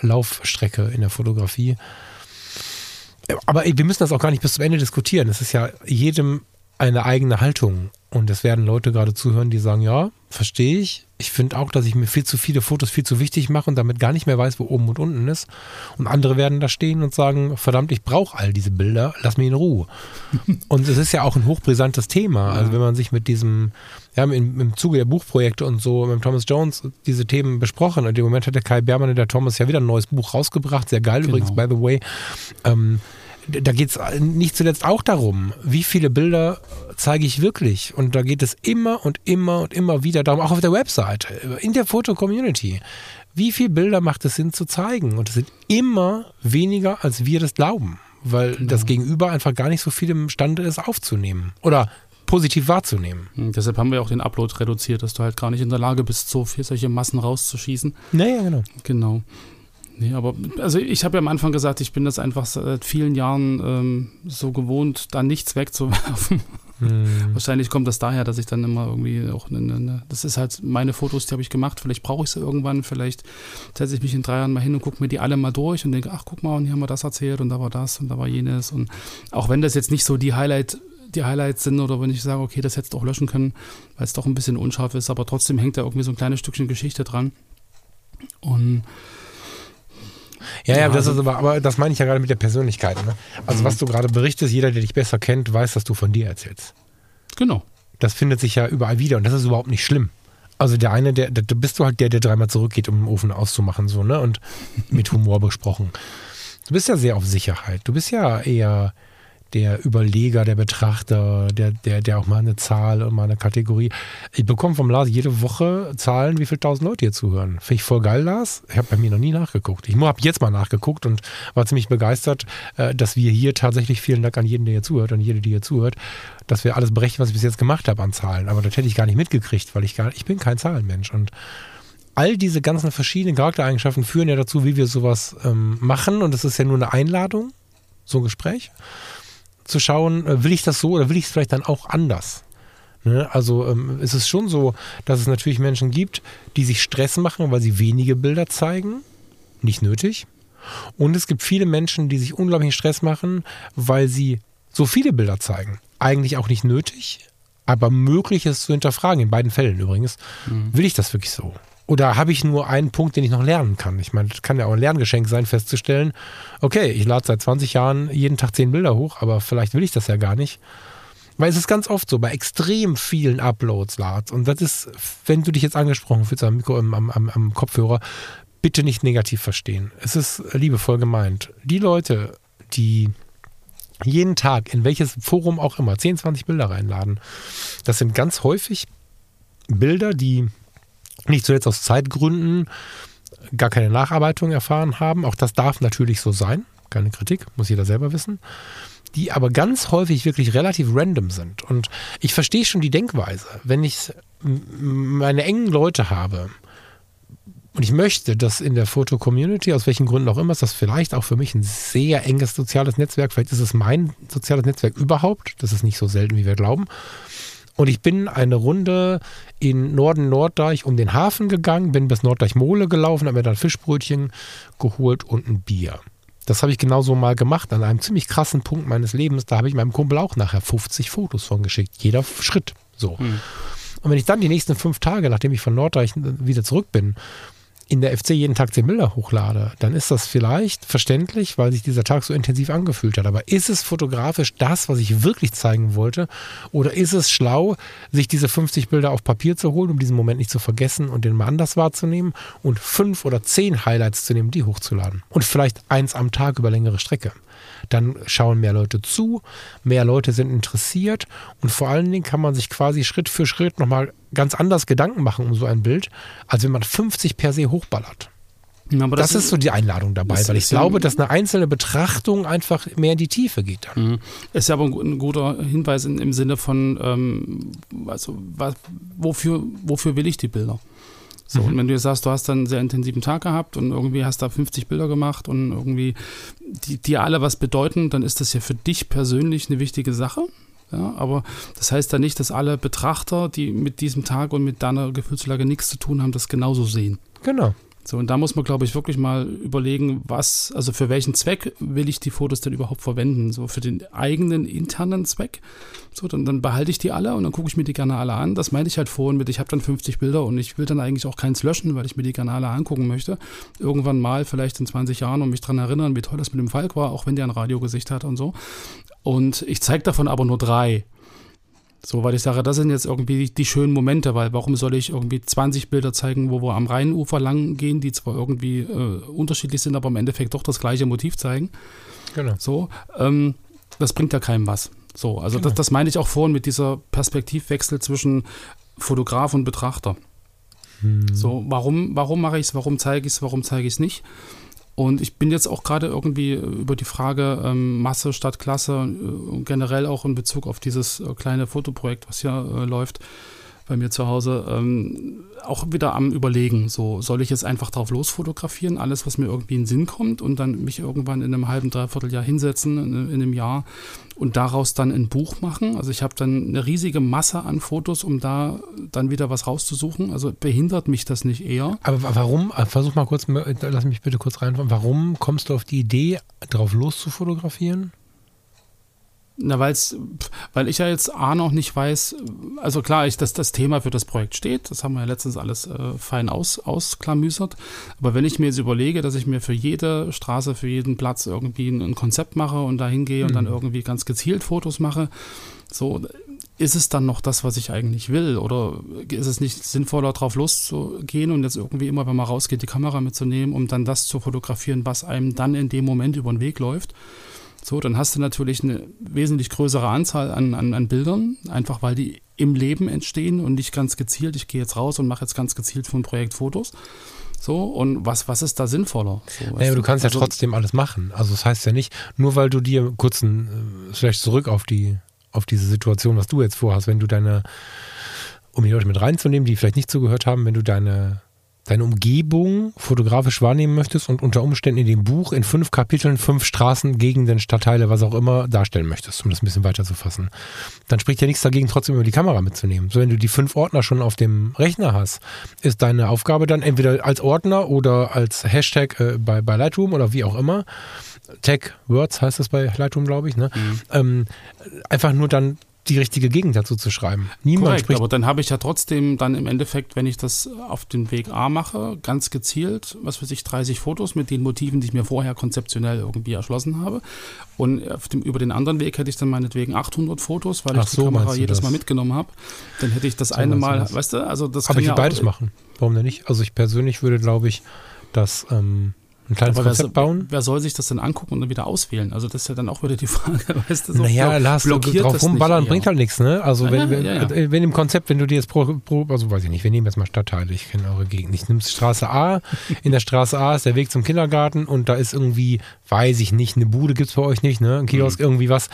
Laufstrecke in der Fotografie. Aber wir müssen das auch gar nicht bis zum Ende diskutieren. Es ist ja jedem eine eigene Haltung. Und es werden Leute gerade zuhören, die sagen, ja, verstehe ich. Ich finde auch, dass ich mir viel zu viele Fotos viel zu wichtig mache und damit gar nicht mehr weiß, wo oben und unten ist. Und andere werden da stehen und sagen, verdammt, ich brauche all diese Bilder, lass mich in Ruhe. und es ist ja auch ein hochbrisantes Thema. Also wenn man sich mit diesem, ja, im, im Zuge der Buchprojekte und so mit Thomas Jones diese Themen besprochen. Und im Moment hat der Kai Bermann und der Thomas ja wieder ein neues Buch rausgebracht. Sehr geil genau. übrigens, by the way. Ähm, da geht es nicht zuletzt auch darum, wie viele Bilder zeige ich wirklich. Und da geht es immer und immer und immer wieder darum, auch auf der Webseite, in der Foto-Community. Wie viele Bilder macht es Sinn zu zeigen? Und es sind immer weniger, als wir das glauben, weil genau. das Gegenüber einfach gar nicht so viel imstande ist aufzunehmen oder positiv wahrzunehmen. Und hm, deshalb haben wir auch den Upload reduziert, dass du halt gar nicht in der Lage bist, so viel solche Massen rauszuschießen. Naja, genau. Genau. Nee, aber also ich habe ja am Anfang gesagt, ich bin das einfach seit vielen Jahren ähm, so gewohnt, da nichts wegzuwerfen. Hm. Wahrscheinlich kommt das daher, dass ich dann immer irgendwie auch eine, eine das ist halt meine Fotos, die habe ich gemacht, vielleicht brauche ich sie irgendwann, vielleicht setze ich mich in drei Jahren mal hin und gucke mir die alle mal durch und denke, ach guck mal, und hier haben wir das erzählt und da war das und da war jenes und auch wenn das jetzt nicht so die Highlight die Highlights sind oder wenn ich sage, okay, das hättest du auch löschen können, weil es doch ein bisschen unscharf ist, aber trotzdem hängt da irgendwie so ein kleines Stückchen Geschichte dran und ja, ja, das ist aber, aber das meine ich ja gerade mit der Persönlichkeit. Ne? Also, mhm. was du gerade berichtest, jeder, der dich besser kennt, weiß, dass du von dir erzählst. Genau. Das findet sich ja überall wieder und das ist überhaupt nicht schlimm. Also der eine, der, da bist du halt der, der dreimal zurückgeht, um den Ofen auszumachen, so, ne? Und mit Humor besprochen. Du bist ja sehr auf Sicherheit. Du bist ja eher der Überleger, der Betrachter, der, der, der auch mal eine Zahl und mal eine Kategorie. Ich bekomme vom Lars jede Woche Zahlen, wie viele tausend Leute hier zuhören. Finde ich voll geil, Lars. Ich habe bei mir noch nie nachgeguckt. Ich habe jetzt mal nachgeguckt und war ziemlich begeistert, äh, dass wir hier tatsächlich, vielen Dank an jeden, der hier zuhört und jede, die hier zuhört, dass wir alles brechen, was ich bis jetzt gemacht habe an Zahlen. Aber das hätte ich gar nicht mitgekriegt, weil ich gar, ich bin kein Zahlenmensch und all diese ganzen verschiedenen Charaktereigenschaften führen ja dazu, wie wir sowas ähm, machen. Und es ist ja nur eine Einladung, so ein Gespräch zu schauen, äh, will ich das so oder will ich es vielleicht dann auch anders? Ne? Also ähm, es ist schon so, dass es natürlich Menschen gibt, die sich Stress machen, weil sie wenige Bilder zeigen. Nicht nötig. Und es gibt viele Menschen, die sich unglaublichen Stress machen, weil sie so viele Bilder zeigen. Eigentlich auch nicht nötig, aber möglich ist zu hinterfragen, in beiden Fällen übrigens. Mhm. Will ich das wirklich so? Oder habe ich nur einen Punkt, den ich noch lernen kann? Ich meine, das kann ja auch ein Lerngeschenk sein, festzustellen, okay, ich lade seit 20 Jahren jeden Tag 10 Bilder hoch, aber vielleicht will ich das ja gar nicht. Weil es ist ganz oft so, bei extrem vielen Uploads, Lars, und das ist, wenn du dich jetzt angesprochen fühlst am Mikro, am, am, am Kopfhörer, bitte nicht negativ verstehen. Es ist liebevoll gemeint. Die Leute, die jeden Tag in welches Forum auch immer 10, 20 Bilder reinladen, das sind ganz häufig Bilder, die nicht zuletzt aus Zeitgründen gar keine Nacharbeitung erfahren haben. Auch das darf natürlich so sein. Keine Kritik, muss jeder selber wissen. die aber ganz häufig wirklich relativ random sind. Und ich verstehe schon die Denkweise. Wenn ich meine engen Leute habe, und ich möchte, dass in der Foto-Community, aus welchen Gründen auch immer, ist das vielleicht auch für mich ein sehr enges soziales Netzwerk. Vielleicht ist es mein soziales Netzwerk überhaupt. Das ist nicht so selten, wie wir glauben. Und ich bin eine Runde in Norden Norddeich um den Hafen gegangen, bin bis Norddeich Mole gelaufen, habe mir dann Fischbrötchen geholt und ein Bier. Das habe ich genauso mal gemacht an einem ziemlich krassen Punkt meines Lebens. Da habe ich meinem Kumpel auch nachher 50 Fotos von geschickt. Jeder Schritt. So. Mhm. Und wenn ich dann die nächsten fünf Tage, nachdem ich von Norddeich wieder zurück bin, in der FC jeden Tag 10 Bilder hochlade, dann ist das vielleicht verständlich, weil sich dieser Tag so intensiv angefühlt hat. Aber ist es fotografisch das, was ich wirklich zeigen wollte? Oder ist es schlau, sich diese 50 Bilder auf Papier zu holen, um diesen Moment nicht zu vergessen und den mal anders wahrzunehmen und fünf oder zehn Highlights zu nehmen, die hochzuladen? Und vielleicht eins am Tag über längere Strecke dann schauen mehr Leute zu, mehr Leute sind interessiert und vor allen Dingen kann man sich quasi Schritt für Schritt nochmal ganz anders Gedanken machen um so ein Bild, als wenn man 50 per se hochballert. Das, das, ist so die Einladung dabei, weil ich glaube, dass eine einzelne Betrachtung einfach mehr in die Tiefe geht. Dann. Mhm. Ist ja aber ein guter Hinweis in, im Sinne von, ähm, also, was, wofür, wofür will ich die Bilder? So, mhm. und wenn du jetzt sagst, du hast dann einen sehr intensiven Tag gehabt und irgendwie hast da 50 Bilder gemacht und irgendwie die, die alle was bedeuten, dann ist das ja für dich persönlich eine wichtige Sache. Ja, aber das heißt dann nicht, dass alle Betrachter, die mit diesem Tag und mit deiner Gefühlslage nichts zu tun haben, das genauso sehen. Genau. So, und da muss man, glaube ich, wirklich mal überlegen, was, also für welchen Zweck will ich die Fotos denn überhaupt verwenden? So für den eigenen internen Zweck. So, dann, dann behalte ich die alle und dann gucke ich mir die gerne alle an. Das meine ich halt vorhin mit, ich habe dann 50 Bilder und ich will dann eigentlich auch keins löschen, weil ich mir die gerne alle angucken möchte. Irgendwann mal, vielleicht in 20 Jahren, um mich daran erinnern, wie toll das mit dem Falk war, auch wenn der ein Radiogesicht hat und so. Und ich zeige davon aber nur drei. So, weil ich sage, das sind jetzt irgendwie die, die, schönen Momente, weil warum soll ich irgendwie 20 Bilder zeigen, wo wir am Rheinufer lang gehen, die zwar irgendwie äh, unterschiedlich sind, aber im Endeffekt doch das gleiche Motiv zeigen. Genau. So, ähm, das bringt ja keinem was. So, also genau. das, das meine ich auch vorhin mit dieser Perspektivwechsel zwischen Fotograf und Betrachter. Hm. So, warum, warum mache ich es, warum zeige ich es, warum zeige ich es nicht? Und ich bin jetzt auch gerade irgendwie über die Frage ähm, Masse statt Klasse äh, generell auch in Bezug auf dieses äh, kleine Fotoprojekt, was hier äh, läuft, bei mir zu Hause ähm, auch wieder am Überlegen. So, soll ich jetzt einfach drauf losfotografieren, alles, was mir irgendwie in den Sinn kommt und dann mich irgendwann in einem halben, dreiviertel Jahr hinsetzen, in, in einem Jahr und daraus dann ein Buch machen. Also ich habe dann eine riesige Masse an Fotos, um da dann wieder was rauszusuchen. Also behindert mich das nicht eher. Aber warum, äh, versuch mal kurz, lass mich bitte kurz rein, warum kommst du auf die Idee, drauf loszufotografieren? Na, weil's, weil ich ja jetzt A noch nicht weiß, also klar, ich, dass das Thema für das Projekt steht, das haben wir ja letztens alles äh, fein aus, ausklamüsert. Aber wenn ich mir jetzt überlege, dass ich mir für jede Straße, für jeden Platz irgendwie ein, ein Konzept mache und da hingehe mhm. und dann mhm. irgendwie ganz gezielt Fotos mache, so ist es dann noch das, was ich eigentlich will? Oder ist es nicht sinnvoller, drauf loszugehen und jetzt irgendwie immer, wenn man rausgeht, die Kamera mitzunehmen, um dann das zu fotografieren, was einem dann in dem Moment über den Weg läuft? So, dann hast du natürlich eine wesentlich größere Anzahl an, an, an Bildern, einfach weil die im Leben entstehen und nicht ganz gezielt, ich gehe jetzt raus und mache jetzt ganz gezielt von Projekt Fotos. So, und was, was ist da sinnvoller? So, naja, du kannst also, ja trotzdem alles machen. Also das heißt ja nicht, nur weil du dir kurz ein, äh, vielleicht zurück auf die, auf diese Situation, was du jetzt vorhast, wenn du deine, um die Leute mit reinzunehmen, die vielleicht nicht zugehört haben, wenn du deine deine Umgebung fotografisch wahrnehmen möchtest und unter Umständen in dem Buch in fünf Kapiteln fünf Straßen, Gegenden, Stadtteile, was auch immer darstellen möchtest, um das ein bisschen weiter zu fassen, dann spricht ja nichts dagegen, trotzdem über die Kamera mitzunehmen. So, wenn du die fünf Ordner schon auf dem Rechner hast, ist deine Aufgabe dann entweder als Ordner oder als Hashtag äh, bei, bei Lightroom oder wie auch immer, Tag Words heißt das bei Lightroom, glaube ich, ne? Mhm. Ähm, einfach nur dann die richtige Gegend dazu zu schreiben. Niemand Korrekt, spricht. Aber dann habe ich ja trotzdem dann im Endeffekt, wenn ich das auf den Weg A mache, ganz gezielt, was weiß ich, 30 Fotos mit den Motiven, die ich mir vorher konzeptionell irgendwie erschlossen habe. Und dem, über den anderen Weg hätte ich dann meinetwegen 800 Fotos, weil Ach ich die so, Kamera jedes das? Mal mitgenommen habe. Dann hätte ich das so eine Mal, das. weißt du, also das Aber kann ich ja beides machen. Warum denn nicht? Also ich persönlich würde, glaube ich, das ähm, ein kleines Aber Konzept wer, bauen. Wer soll sich das denn angucken und dann wieder auswählen? Also das ist ja dann auch wieder die Frage, weißt du, so naja, Lars, drauf rumballern nicht bringt halt nichts, ne? Also Ja, wenn, ja, wenn, wenn im Konzept, wenn du dir jetzt pro, pro also weiß ich nicht, wir nehmen jetzt mal Stadtteile, ich kenne eure Gegend nicht, nimmst Straße A, in der Straße A ist der Weg zum Kindergarten und da ist irgendwie, weiß ich nicht, eine Bude gibt's bei euch nicht, ne? Ein Kiosk, irgendwie was,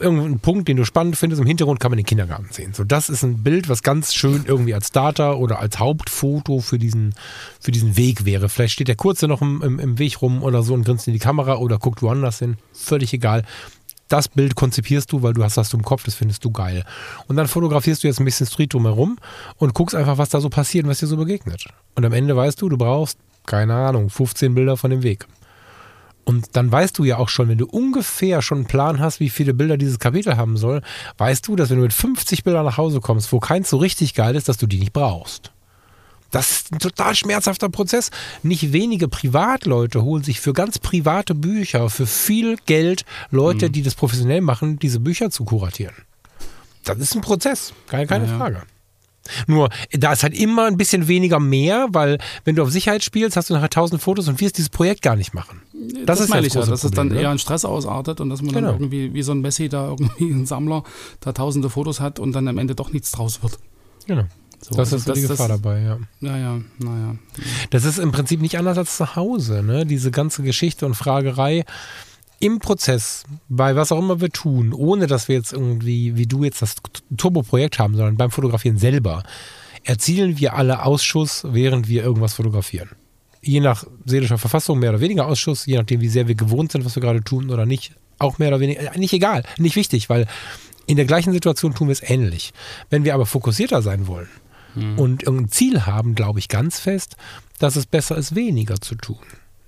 irgendein Punkt, den du spannend findest, im Hintergrund kann man den Kindergarten sehen. So, das ist ein Bild, was ganz schön irgendwie als Starter oder als Hauptfoto für diesen, für diesen Weg wäre. Vielleicht steht der Kurze noch im, im, im Weg rum oder so und grinst in die Kamera oder guckt woanders hin. Völlig egal. Das Bild konzipierst du, weil du hast das im Kopf, das findest du geil. Und dann fotografierst du jetzt ein bisschen Street drumherum und guckst einfach, was da so passiert und was dir so begegnet. Und am Ende weißt du, du brauchst, keine Ahnung, 15 Bilder von dem Weg. Und dann weißt du ja auch schon, wenn du ungefähr schon einen Plan hast, wie viele Bilder dieses Kapitel haben soll, weißt du, dass wenn du mit 50 Bildern nach Hause kommst, wo keins so richtig geil ist, dass du die nicht brauchst. Das ist ein total schmerzhafter Prozess. Nicht wenige Privatleute holen sich für ganz private Bücher, für viel Geld Leute, die das professionell machen, diese Bücher zu kuratieren. Das ist ein Prozess, keine, keine Ja, ja. Frage. Nur, da ist halt immer ein bisschen weniger mehr, weil wenn du auf Sicherheit spielst, hast du nachher tausend Fotos und wirst dieses Projekt gar nicht machen. Das, ist meine das ich ja, dass es dann ne? eher in Stress ausartet und dass man Genau. dann irgendwie wie so ein Messi da irgendwie ein Sammler da tausende Fotos hat und dann am Ende doch nichts draus wird. Genau. So, das ist so die Gefahr dabei, ja. Ja, ja, naja. Das ist im Prinzip nicht anders als zu Hause, ne? Diese ganze Geschichte und Fragerei im Prozess, bei was auch immer wir tun, ohne dass wir jetzt irgendwie, wie du jetzt das Turbo-Projekt haben, sondern beim Fotografieren selber, erzielen wir alle Ausschuss, während wir irgendwas fotografieren. Je nach seelischer Verfassung mehr oder weniger Ausschuss, je nachdem, wie sehr wir gewohnt sind, was wir gerade tun oder nicht, auch mehr oder weniger, äh, nicht egal, nicht wichtig, weil in der gleichen Situation tun wir es ähnlich. Wenn wir aber fokussierter sein wollen, und irgendein Ziel haben, glaube ich ganz fest, dass es besser ist, weniger zu tun.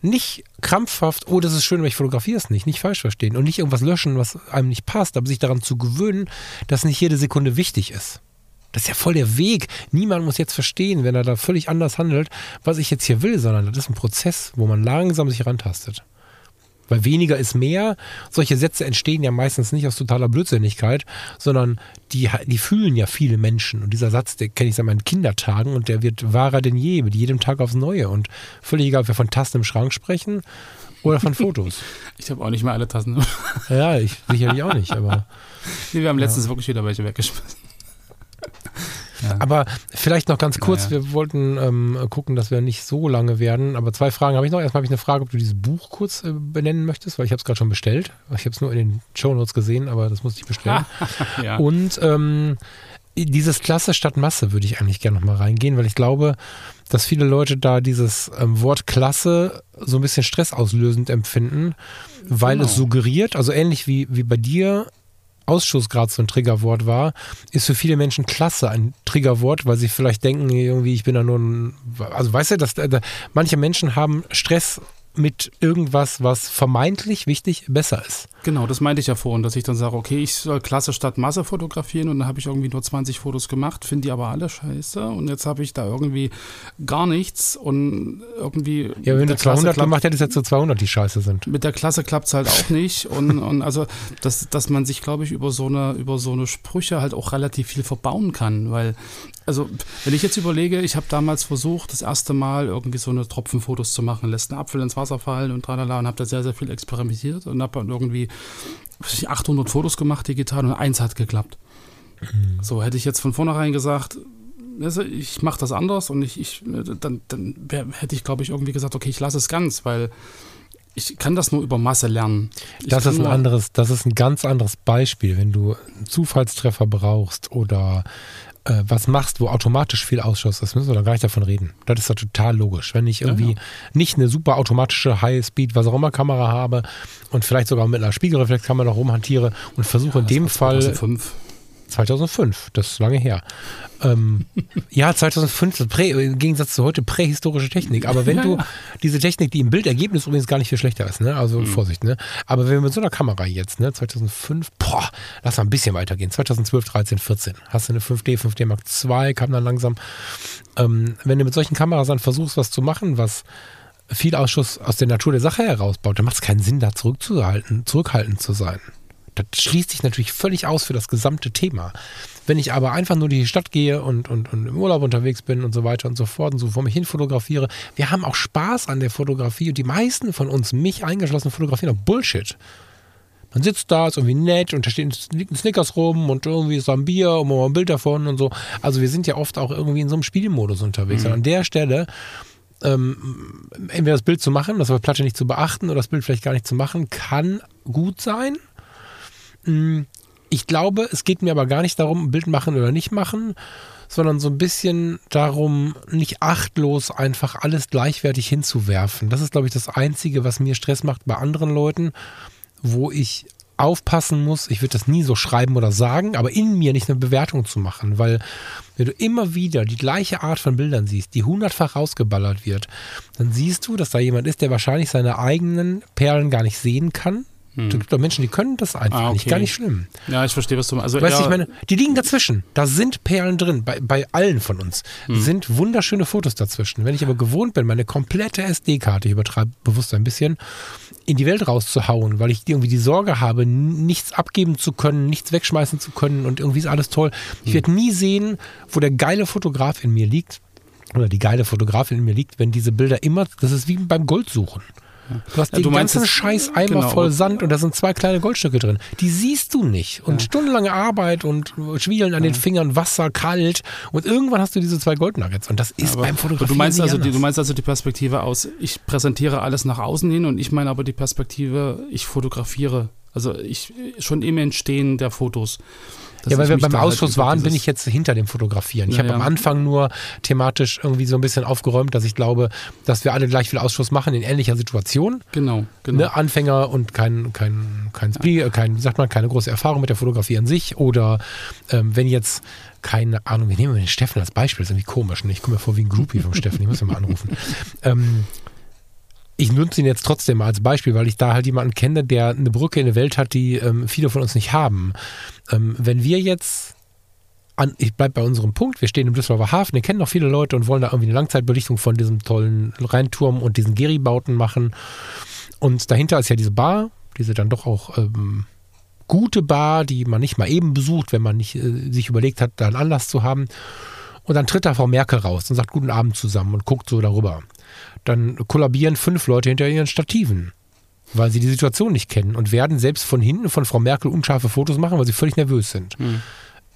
Nicht krampfhaft, oh, das ist schön, aber ich fotografiere es nicht, nicht falsch verstehen und nicht irgendwas löschen, was einem nicht passt, aber sich daran zu gewöhnen, dass nicht jede Sekunde wichtig ist. Das ist ja voll der Weg. Niemand muss jetzt verstehen, wenn er da völlig anders handelt, was ich jetzt hier will, sondern das ist ein Prozess, wo man langsam sich rantastet. Weil weniger ist mehr. Solche Sätze entstehen ja meistens nicht aus totaler Blödsinnigkeit, sondern die, die fühlen ja viele Menschen. Und dieser Satz, den kenne ich seit meinen Kindertagen und der wird wahrer denn je, mit jedem Tag aufs Neue. Und völlig egal, ob wir von Tasten im Schrank sprechen oder von Fotos. Ich habe auch nicht mehr alle Tassen. ja, ich sicherlich auch nicht, aber. nee, wir haben letztens wirklich wieder welche weggeschmissen. Ja. Aber vielleicht noch ganz kurz, Naja. wir wollten ähm, gucken, dass wir nicht so lange werden. Aber zwei Fragen habe ich noch. Erstmal habe ich eine Frage, ob du dieses Buch kurz äh, benennen möchtest, weil ich habe es gerade schon bestellt. Ich habe es nur in den Shownotes gesehen, aber das musste ich bestellen. ja. Und ähm, dieses Klasse statt Masse würde ich eigentlich gerne nochmal reingehen, weil ich glaube, dass viele Leute da dieses ähm, Wort Klasse so ein bisschen stressauslösend empfinden, weil Genau. es suggeriert, also ähnlich wie, wie bei dir, Ausschuss gerade so ein Triggerwort war, ist für viele Menschen Klasse ein Triggerwort, weil sie vielleicht denken, irgendwie, ich bin da nur ein, also weißt du, dass da, manche Menschen haben Stress mit irgendwas, was vermeintlich wichtig besser ist. Genau, das meinte ich ja vorhin, dass ich dann sage, okay, ich soll Klasse statt Masse fotografieren und dann habe ich irgendwie nur 20 Fotos gemacht, finde die aber alle scheiße und jetzt habe ich da irgendwie gar nichts und irgendwie. Ja, wenn du der Klasse 200 klappt- gemacht hättest, jetzt so 200, die scheiße sind. mit der Klasse klappt es halt auch nicht. Und, und also, dass, dass man sich, glaube ich, über so, eine, über so eine Sprüche halt auch relativ viel verbauen kann. Weil, also, wenn ich jetzt überlege, ich habe damals versucht, das erste Mal irgendwie so eine Tropfenfotos zu machen, lässt einen Apfel ins Wasser fallen und tralala und habe da sehr, sehr viel experimentiert und habe dann irgendwie 800 Fotos gemacht digital und eins hat geklappt. So hätte ich jetzt von vornherein gesagt, ich mache das anders und ich, ich dann, dann wär, hätte ich, glaube ich, irgendwie gesagt, okay, ich lasse es ganz, weil ich kann das nur über Masse lernen. Ich Das ist ein anderes, das ist ein ganz anderes Beispiel, wenn du einen Zufallstreffer brauchst oder äh, was machst, wo automatisch viel Ausschuss ist, müssen wir dann gar nicht davon reden. Das ist doch total logisch. Wenn ich irgendwie ja. nicht eine super automatische High-Speed, was auch immer Kamera habe und vielleicht sogar mit einer Spiegelreflexkamera rumhantiere und versuche in dem Fall 2005. 2005, das ist lange her. Ähm, ja, 2005, das Prä, im Gegensatz zu heute prähistorische Technik. Aber wenn Ja, du ja. diese Technik, die im Bildergebnis übrigens gar nicht viel schlechter ist, ne? also Vorsicht, ne? aber wenn wir mit so einer Kamera jetzt, ne? 2005, boah, lass mal ein bisschen weitergehen, 2012, 13, 14, hast du eine 5D, 5D Mark II, kam dann langsam. Ähm, wenn du mit solchen Kameras dann versuchst, was zu machen, was viel Ausschuss aus der Natur der Sache herausbaut, dann macht es keinen Sinn, da zurückzuhalten, zurückhaltend zu sein. Das schließt sich natürlich völlig aus für das gesamte Thema. Wenn ich aber einfach nur die Stadt gehe und, und, und im Urlaub unterwegs bin und so weiter und so fort und so vor mich hin fotografiere, wir haben auch Spaß an der Fotografie und die meisten von uns, mich eingeschlossen, fotografieren auch Bullshit. Man sitzt da, ist irgendwie nett und da steht ein Snickers rum und irgendwie ist da ein Bier und man mal ein Bild davon und so. Also wir sind ja oft auch irgendwie in so einem Spielmodus unterwegs. Mhm. Und an der Stelle ähm, entweder das Bild zu machen, das auf der Platte nicht zu beachten oder das Bild vielleicht gar nicht zu machen, kann gut sein. Hm, ich glaube, es geht mir aber gar nicht darum, ein Bild machen oder nicht machen, sondern so ein bisschen darum, nicht achtlos einfach alles gleichwertig hinzuwerfen. Das ist, glaube ich, das Einzige, was mir Stress macht bei anderen Leuten, wo ich aufpassen muss, ich würde das nie so schreiben oder sagen, aber in mir nicht eine Bewertung zu machen, weil wenn du immer wieder die gleiche Art von Bildern siehst, die hundertfach rausgeballert wird, dann siehst du, dass da jemand ist, der wahrscheinlich seine eigenen Perlen gar nicht sehen kann, hm. Es gibt doch Menschen, die können das einfach ah, okay. nicht. Gar nicht schlimm. Ja, ich verstehe, was du meinst. Also, weißt ja. ich meine, die liegen dazwischen. Da sind Perlen drin. Bei, bei allen von uns hm. sind wunderschöne Fotos dazwischen. Wenn ich aber gewohnt bin, meine komplette SD-Karte, ich übertreibe bewusst ein bisschen, in die Welt rauszuhauen, weil ich irgendwie die Sorge habe, nichts abgeben zu können, nichts wegschmeißen zu können und irgendwie ist alles toll. Ich hm. werde nie sehen, wo der geile Fotograf in mir liegt oder die geile Fotografin in mir liegt, wenn diese Bilder immer, das ist wie beim Goldsuchen. Du hast ja, den ganzen das, Scheiß Eimer genau. voll Sand und da sind zwei kleine Goldstücke drin. Die siehst du nicht. Und ja. stundenlange Arbeit und Schwielen an den Fingern, Wasser, kalt. Und irgendwann hast du diese zwei Goldnuggets. Und das ist aber, beim Fotografieren du meinst also die, Du meinst also die Perspektive aus, ich präsentiere alles nach außen hin und ich meine aber die Perspektive, ich fotografiere. Also ich schon im Entstehen der Fotos ja, weil wir beim halt Ausschuss halt waren, bin ich jetzt hinter dem Fotografieren. Ich ja, habe ja. am Anfang nur thematisch irgendwie so ein bisschen aufgeräumt, dass ich glaube, dass wir alle gleich viel Ausschuss machen in ähnlicher Situation. Genau, genau. Ne? Anfänger und kein, kein, kein, ja. kein, wie sagt man, keine große Erfahrung mit der Fotografie an sich. Oder ähm, wenn jetzt keine Ahnung, wir nehmen den Steffen als Beispiel, das ist irgendwie komisch. Ne? Ich komme mir vor wie ein Groupie vom Steffen, ich muss ihn mal anrufen. Ähm, ich nutze ihn jetzt trotzdem als Beispiel, weil ich da halt jemanden kenne, der eine Brücke in eine Welt hat, die ähm, viele von uns nicht haben. Ähm, wenn wir jetzt an, ich bleibe bei unserem Punkt, wir stehen im Düsseldorfer Hafen, wir kennen noch viele Leute und wollen da irgendwie eine Langzeitbelichtung von diesem tollen Rheinturm und diesen Geri-Bauten machen. Und dahinter ist ja diese Bar, diese dann doch auch ähm, gute Bar, die man nicht mal eben besucht, wenn man nicht äh, sich überlegt hat, da einen Anlass zu haben. Und dann tritt da Frau Merkel raus und sagt Guten Abend zusammen und guckt so darüber dann kollabieren fünf Leute hinter ihren Stativen, weil sie die Situation nicht kennen und werden selbst von hinten von Frau Merkel unscharfe Fotos machen, weil sie völlig nervös sind. Mhm.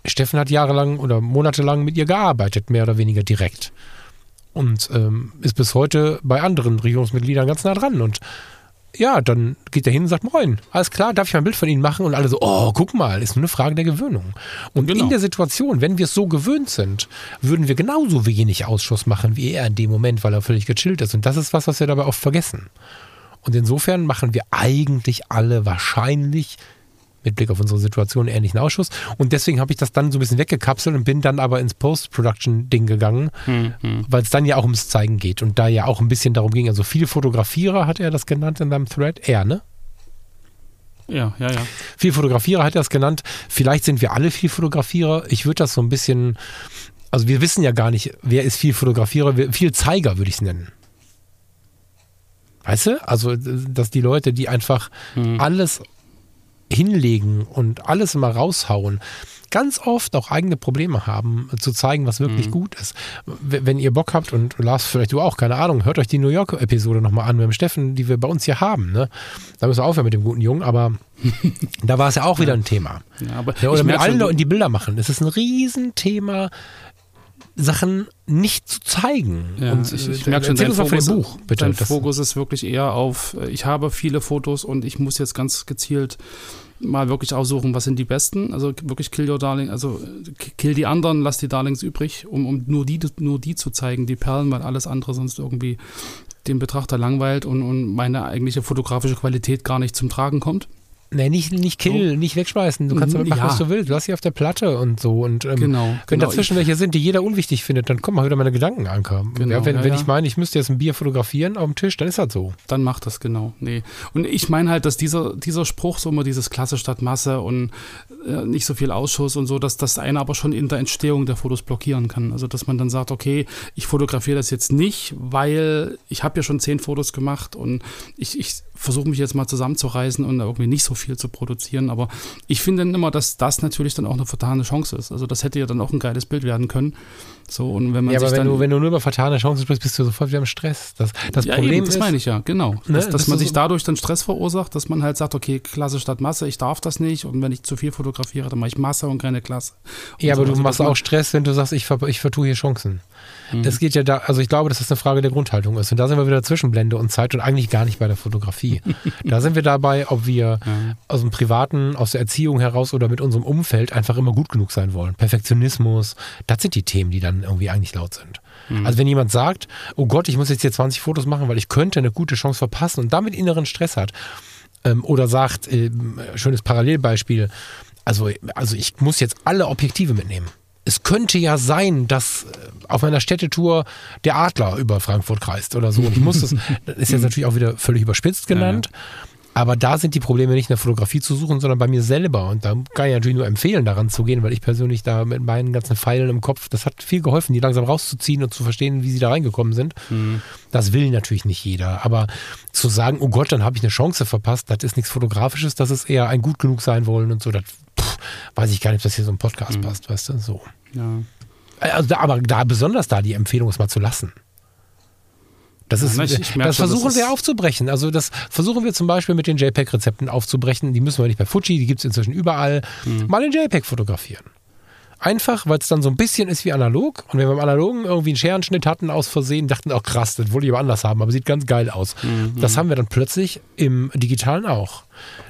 Steffen hat jahrelang oder monatelang mit ihr gearbeitet, mehr oder weniger direkt. Und ähm, ist bis heute bei anderen Regierungsmitgliedern ganz nah dran. Und ja, dann geht er hin und sagt, moin, alles klar, darf ich mal ein Bild von Ihnen machen? Und alle so, oh, guck mal, ist nur eine Frage der Gewöhnung. Und genau. in der Situation, wenn wir es so gewöhnt sind, würden wir genauso wenig Ausschuss machen wie er in dem Moment, weil er völlig gechillt ist. Und das ist was, was wir dabei oft vergessen. Und insofern machen wir eigentlich alle wahrscheinlich mit Blick auf unsere Situation ähnlichen Ausschuss. Und deswegen habe ich das dann so ein bisschen weggekapselt und bin dann aber ins Post-Production-Ding gegangen, mhm. weil es dann ja auch ums Zeigen geht und da ja auch ein bisschen darum ging. Also viele Fotografierer hat er das genannt in deinem Thread. Er, ne? Ja, ja, ja. Viel Fotografierer hat er das genannt. Vielleicht sind wir alle viel Fotografierer. Ich würde das so ein bisschen, also wir wissen ja gar nicht, wer ist viel Fotografierer, viel Zeiger würde ich es nennen. Weißt du? Also, dass die Leute, die einfach mhm. alles hinlegen und alles immer raushauen, ganz oft auch eigene Probleme haben, zu zeigen, was wirklich mhm. gut ist. Wenn ihr Bock habt und Lars, vielleicht du auch, keine Ahnung, hört euch die New York-Episode nochmal an mit dem Steffen, die wir bei uns hier haben. Ne? Da müssen wir aufhören mit dem guten Jungen, aber da war es ja auch wieder ein Thema. Ja, aber ja, oder mit allen Leuten, die Bilder machen. Es ist ein Riesenthema, Sachen nicht zu zeigen. Ja, und ich, ich merke schon, dein Fokus, Buch, bitte. Dein Fokus ist wirklich eher auf, äh, ich habe viele Fotos und ich muss jetzt ganz gezielt mal wirklich aussuchen, was sind die besten. Also wirklich kill your darling, also kill die anderen, lass die Darlings übrig, um, um nur, die, nur die zu zeigen, die Perlen, weil alles andere sonst irgendwie den Betrachter langweilt und, und meine eigentliche fotografische Qualität gar nicht zum Tragen kommt. Nee, nicht, nicht kill, so. nicht wegschmeißen. Du kannst damit machen, ja. was du willst. Du hast sie auf der Platte und so. Und ähm, genau, wenn genau. dazwischen welche sind, die jeder unwichtig findet, dann komm mal wieder meine Gedanken ankommen. Genau, ja, wenn, ja, wenn ich meine, ich müsste jetzt ein Bier fotografieren auf dem Tisch, dann ist das so. Dann macht das genau. Nee. Und ich meine halt, dass dieser, dieser Spruch, so immer dieses Klasse statt Masse und äh, nicht so viel Ausschuss und so, dass das eine aber schon in der Entstehung der Fotos blockieren kann. Also dass man dann sagt, okay, ich fotografiere das jetzt nicht, weil ich habe ja schon zehn Fotos gemacht und ich, ich versuche mich jetzt mal zusammenzureißen und irgendwie nicht so viel zu produzieren. Aber ich finde dann immer, dass das natürlich dann auch eine vertane Chance ist. Also das hätte ja dann auch ein geiles Bild werden können. So, und wenn man ja, aber wenn, du, wenn du nur über vertane Chancen sprichst, bist du sofort wieder im Stress. Das, das ja, Problem eben, das ist, meine ich ja, genau. Ne, dass, dass man sich so dadurch dann Stress verursacht, dass man halt sagt, okay, Klasse statt Masse, ich darf das nicht. Und wenn ich zu viel fotografiere, dann mache ich Masse und keine Klasse. Und ja, aber so. du Also, machst auch Stress, wenn du sagst, ich, ver ich vertue hier Chancen. Mhm. Es geht ja da, also ich glaube, dass das eine Frage der Grundhaltung ist. Und da sind wir wieder zwischen Blende und Zeit und eigentlich gar nicht bei der Fotografie. da sind wir dabei, ob wir aus dem Privaten, aus der Erziehung heraus oder mit unserem Umfeld einfach immer gut genug sein wollen. Perfektionismus, das sind die Themen, die dann irgendwie eigentlich laut sind. Also wenn jemand sagt, oh Gott, ich muss jetzt hier 20 Fotos machen, weil ich könnte eine gute Chance verpassen und damit inneren Stress hat, ähm, oder sagt, ähm, schönes Parallelbeispiel, also, also ich muss jetzt alle Objektive mitnehmen. Es könnte ja sein, dass äh, auf meiner Städtetour der Adler über Frankfurt kreist oder so. Und ich muss das, das ist jetzt natürlich auch wieder völlig überspitzt genannt. Aber da sind die Probleme nicht in der Fotografie zu suchen, sondern bei mir selber. Und da kann ich natürlich nur empfehlen, daran zu gehen, weil ich persönlich da mit meinen ganzen Pfeilen im Kopf, das hat viel geholfen, die langsam rauszuziehen und zu verstehen, wie sie da reingekommen sind. Das will natürlich nicht jeder. Aber zu sagen, oh Gott, dann habe ich eine Chance verpasst, das ist nichts Fotografisches, das ist eher ein gut genug sein wollen und so. Das pff, weiß ich gar nicht, ob das hier so ein Podcast passt, weißt du? So. Ja. Also aber da besonders da die Empfehlung ist mal zu lassen. Das, ist, Ja, ich- ich merk das schon, das versuchen wir aufzubrechen. Also das versuchen wir zum Beispiel mit den JPEG-Rezepten aufzubrechen. Die müssen wir nicht bei Fuji, die gibt es inzwischen überall. Mhm. Mal in JPEG fotografieren. Einfach, weil es dann so ein bisschen ist wie analog. Und wenn wir im Analogen irgendwie einen Scherenschnitt hatten aus Versehen, dachten auch krass, das wollte ich aber anders haben, aber sieht ganz geil aus. Mhm. Das haben wir dann plötzlich im Digitalen auch.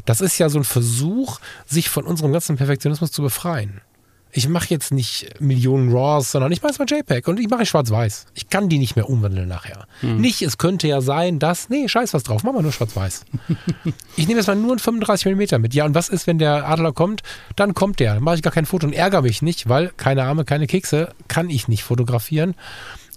Das ist ja so ein Versuch, sich von unserem ganzen Perfektionismus zu befreien. Ich mache jetzt nicht Millionen RAWs, sondern ich mache es mal JPEG und ich mache es schwarz-weiß. Ich kann die nicht mehr umwandeln nachher. Nicht, es könnte ja sein, dass, nee, scheiß was drauf, mach mal nur schwarz-weiß. ich nehme jetzt mal nur ein 35 mm mit. Ja, und was ist, wenn der Adler kommt? Dann kommt der. Dann mache ich gar kein Foto und ärgere mich nicht, weil keine Arme, keine Kekse, kann ich nicht fotografieren.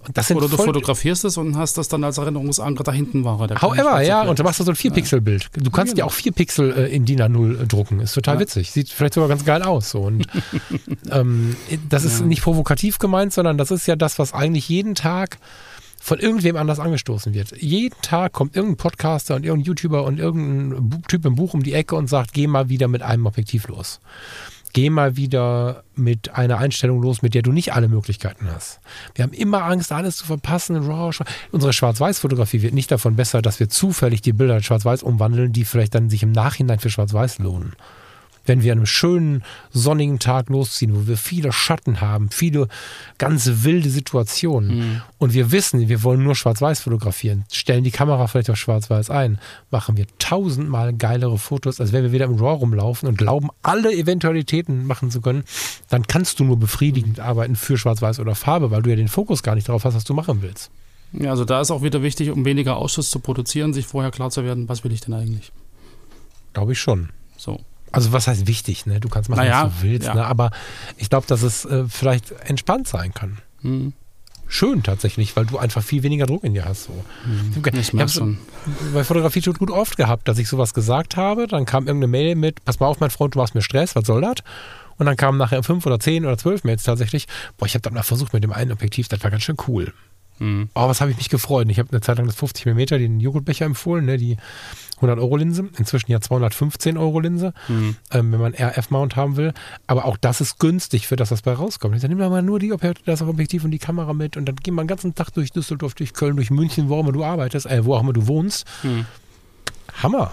Oder du fotografierst es und hast das dann als Erinnerungsanker da hinten war. er, However, ja, und du machst da so ein 4-Pixel-Bild. Du kannst dir auch 4 Pixel äh, in DIN A0 drucken. Ist total Ja. witzig. Sieht vielleicht sogar ganz geil aus. So. Und ähm, das ist Ja. nicht provokativ gemeint, sondern das ist ja das, was eigentlich jeden Tag von irgendwem anders angestoßen wird. Jeden Tag kommt irgendein Podcaster und irgendein YouTuber und irgendein Typ im Buch um die Ecke und sagt, geh mal wieder mit einem Objektiv los. Geh mal wieder mit einer Einstellung los, mit der du nicht alle Möglichkeiten hast. Wir haben immer Angst, alles zu verpassen. Unsere Schwarz-Weiß-Fotografie wird nicht davon besser, dass wir zufällig die Bilder in Schwarz-Weiß umwandeln, die vielleicht dann sich im Nachhinein für Schwarz-Weiß lohnen. Wenn wir an einem schönen sonnigen Tag losziehen, wo wir viele Schatten haben, viele ganz wilde Situationen und wir wissen, wir wollen nur Schwarz-Weiß fotografieren, stellen die Kamera vielleicht auf Schwarz-Weiß ein, machen wir tausendmal geilere Fotos, als wenn wir wieder im RAW rumlaufen und glauben, alle Eventualitäten machen zu können, dann kannst du nur befriedigend arbeiten für Schwarz-Weiß oder Farbe, weil du ja den Fokus gar nicht darauf hast, was du machen willst. Ja, also da ist auch wieder wichtig, um weniger Ausschuss zu produzieren, sich vorher klar zu werden, was will ich denn eigentlich. Glaube ich schon. So. Also was heißt wichtig, ne? Du kannst machen, Naja, was du willst, ja. ne? aber ich glaube, dass es äh, vielleicht entspannt sein kann. Hm. Schön tatsächlich, weil du einfach viel weniger Druck in dir hast. So. Ich Ich merke hab's schon. bei Fotografie schon gut oft gehabt, dass ich sowas gesagt habe, dann kam irgendeine Mail mit, pass mal auf, mein Freund, du machst mir Stress, was soll das? Und dann kamen nachher fünf oder zehn oder zwölf Mails tatsächlich, boah, ich habe dann mal versucht mit dem einen Objektiv, das war ganz schön cool. Hm. Oh, was habe ich mich gefreut. Ich habe eine Zeit lang das 50 mm, den Joghurtbecher empfohlen, ne, die 100 Euro Linse, inzwischen ja 215 Euro Linse, Hm. ähm, wenn man RF-Mount haben will. Aber auch das ist günstig für das, was bei rauskommt. Dann nimm doch mal nur die, das Objektiv und die Kamera mit und dann geh mal den ganzen Tag durch Düsseldorf, durch Köln, durch München, wo auch immer du arbeitest, äh, wo auch immer du wohnst. Hm. Hammer.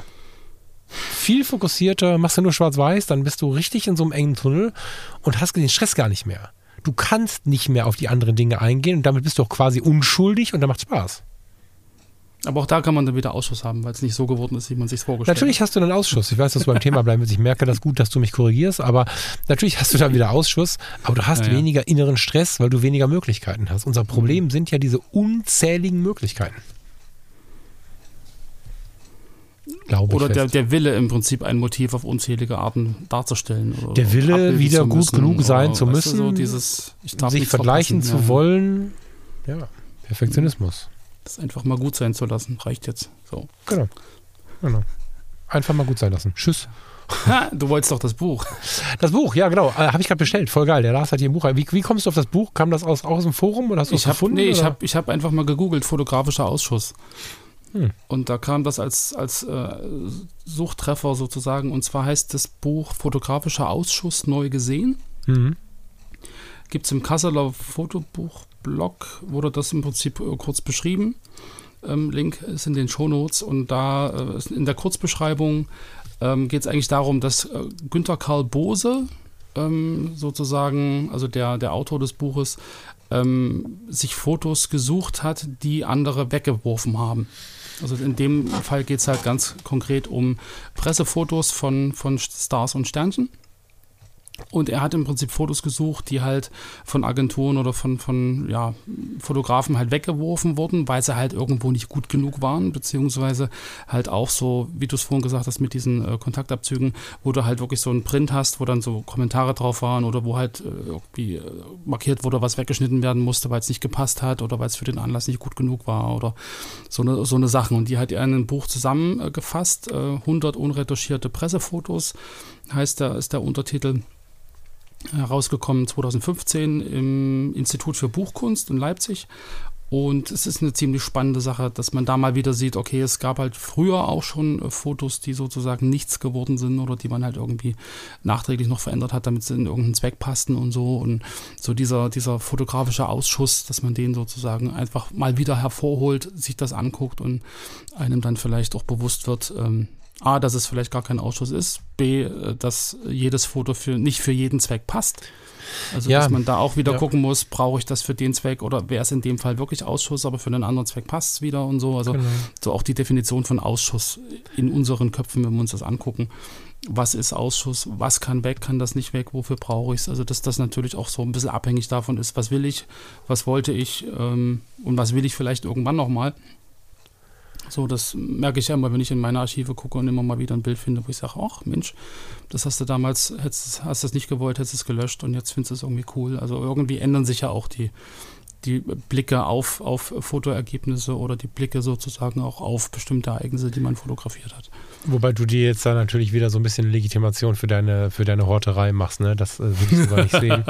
Viel fokussierter, machst du nur schwarz-weiß, dann bist du richtig in so einem engen Tunnel und hast den Stress gar nicht mehr. Du kannst nicht mehr auf die anderen Dinge eingehen und damit bist du auch quasi unschuldig und dann macht Spaß. Aber auch da kann man dann wieder Ausschuss haben, weil es nicht so geworden ist, wie man sich vorgestellt Natürlich hast du einen Ausschuss. Ich weiß, dass du beim Thema bleiben willst. Ich merke das gut, dass du mich korrigierst, aber natürlich hast du da wieder Ausschuss, aber du hast Ja, ja. weniger inneren Stress, weil du weniger Möglichkeiten hast. Unser Problem sind ja diese unzähligen Möglichkeiten. Glaube Oder ich der, der Wille im Prinzip ein Motiv auf unzählige Arten darzustellen. Der Wille, wieder gut müssen, genug sein zu müssen, so dieses, ich sich vergleichen zu ja. wollen. Ja, Perfektionismus. Das einfach mal gut sein zu lassen, reicht jetzt. So. Genau. genau. Einfach mal gut sein lassen. Tschüss. Ha, du wolltest doch das Buch. Das Buch, ja genau, äh, habe ich gerade bestellt. Voll geil. Der Lars hat hier ein Buch. Wie, wie kommst du auf das Buch? Kam das aus, aus dem Forum oder hast du es Ich habe gefunden? nee, ich oder? hab, ich hab einfach mal gegoogelt, fotografischer Ausschuss. Hm. Und da kam das als, als äh, Suchtreffer sozusagen. Und zwar heißt das Buch Fotografischer Ausschuss neu gesehen. Mhm. Gibt es im Kasseler Fotobuch-Blog, wurde das im Prinzip äh, kurz beschrieben. Ähm, Link ist in den Shownotes und da äh, in der Kurzbeschreibung ähm, geht es eigentlich darum, dass äh, Günter Karl Bose ähm, sozusagen, also der, der Autor des Buches, ähm, sich Fotos gesucht hat, die andere weggeworfen haben. Also in dem Fall geht es halt ganz konkret um Pressefotos von, von Stars und Sternchen. Und er hat im Prinzip Fotos gesucht, die halt von Agenturen oder von, von ja, Fotografen halt weggeworfen wurden, weil sie halt irgendwo nicht gut genug waren, beziehungsweise halt auch so, wie du es vorhin gesagt hast, mit diesen äh, Kontaktabzügen, wo du halt wirklich so einen Print hast, wo dann so Kommentare drauf waren oder wo halt äh, irgendwie äh, markiert wurde, was weggeschnitten werden musste, weil es nicht gepasst hat oder weil es für den Anlass nicht gut genug war oder so eine, so eine Sachen. Und die hat er in einem Buch zusammengefasst, 100 äh, unretuschierte Pressefotos, heißt der, ist der Untertitel herausgekommen 2015 im Institut für Buchkunst in Leipzig. Und es ist eine ziemlich spannende Sache, dass man da mal wieder sieht, okay, es gab halt früher auch schon äh, Fotos, die sozusagen nichts geworden sind oder die man halt irgendwie nachträglich noch verändert hat, damit sie in irgendeinen Zweck passten und so. Und so dieser, dieser fotografische Ausschuss, dass man den sozusagen einfach mal wieder hervorholt, sich das anguckt und einem dann vielleicht auch bewusst wird, ähm, A, dass es vielleicht gar kein Ausschuss ist, B, äh, dass jedes Foto für, nicht für jeden Zweck passt. Also ja, dass man da auch wieder ja. gucken muss, brauche ich das für den Zweck oder wäre es in dem Fall wirklich Ausschuss, aber für einen anderen Zweck passt es wieder und so. Also genau. so auch die Definition von Ausschuss in unseren Köpfen, wenn wir uns das angucken. Was ist Ausschuss? Was kann weg? Kann das nicht weg? Wofür brauche ich es? Also dass das natürlich auch so ein bisschen abhängig davon ist, was will ich, was wollte ich ähm, und was will ich vielleicht irgendwann nochmal. So, das merke ich ja immer, wenn ich in meine Archive gucke und immer mal wieder ein Bild finde, wo ich sage, ach Mensch, das hast du damals, hättest, hast das nicht gewollt, hättest es gelöscht und jetzt findest du es irgendwie cool. Also irgendwie ändern sich ja auch die, die Blicke auf, auf Fotoergebnisse oder die Blicke sozusagen auch auf bestimmte Ereignisse, die man fotografiert hat. Wobei du dir jetzt da natürlich wieder so ein bisschen Legitimation für deine, für deine Horterei machst, ne? Das äh, würde ich sogar nicht sehen.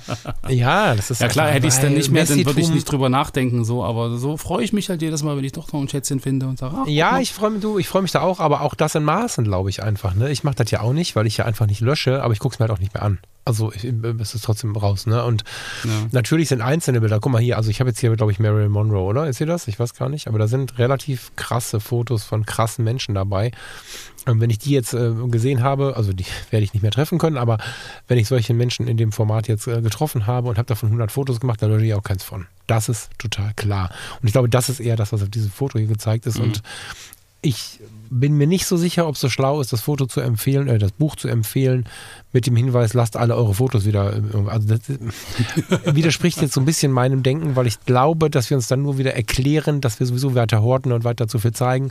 ja, das ist Ja klar, hätte ich es dann nicht mehr, dann würde ich nicht drüber nachdenken, so, aber so freue ich mich halt jedes Mal, wenn ich doch noch ein Schätzchen finde und sage, ach, Ja, ich freue mich, du, ich freue mich da auch, aber auch das in Maßen, glaube ich einfach, ne? Ich mache das ja auch nicht, weil ich ja einfach nicht lösche, aber ich gucke es mir halt auch nicht mehr an. Also es ist trotzdem raus, ne? Und ja. natürlich sind einzelne Bilder. Guck mal hier, also ich habe jetzt hier, glaube ich, Marilyn Monroe, oder? Ist sie das? Ich weiß gar nicht. Aber da sind relativ krasse Fotos von krassen Menschen dabei. Und wenn ich die jetzt äh, gesehen habe, also die werde ich nicht mehr treffen können, aber wenn ich solche Menschen in dem Format jetzt äh, getroffen habe und habe davon 100 Fotos gemacht, dann lösche ich auch keins von. Das ist total klar. Und ich glaube, das ist eher das, was auf diesem Foto hier gezeigt ist. Mhm. Und ich bin mir nicht so sicher, ob es so schlau ist, das Foto zu empfehlen, äh, das Buch zu empfehlen, mit dem Hinweis, lasst alle eure Fotos wieder. Äh, also das widerspricht jetzt so ein bisschen meinem Denken, weil ich glaube, dass wir uns dann nur wieder erklären, dass wir sowieso weiter horten und weiter zu viel zeigen.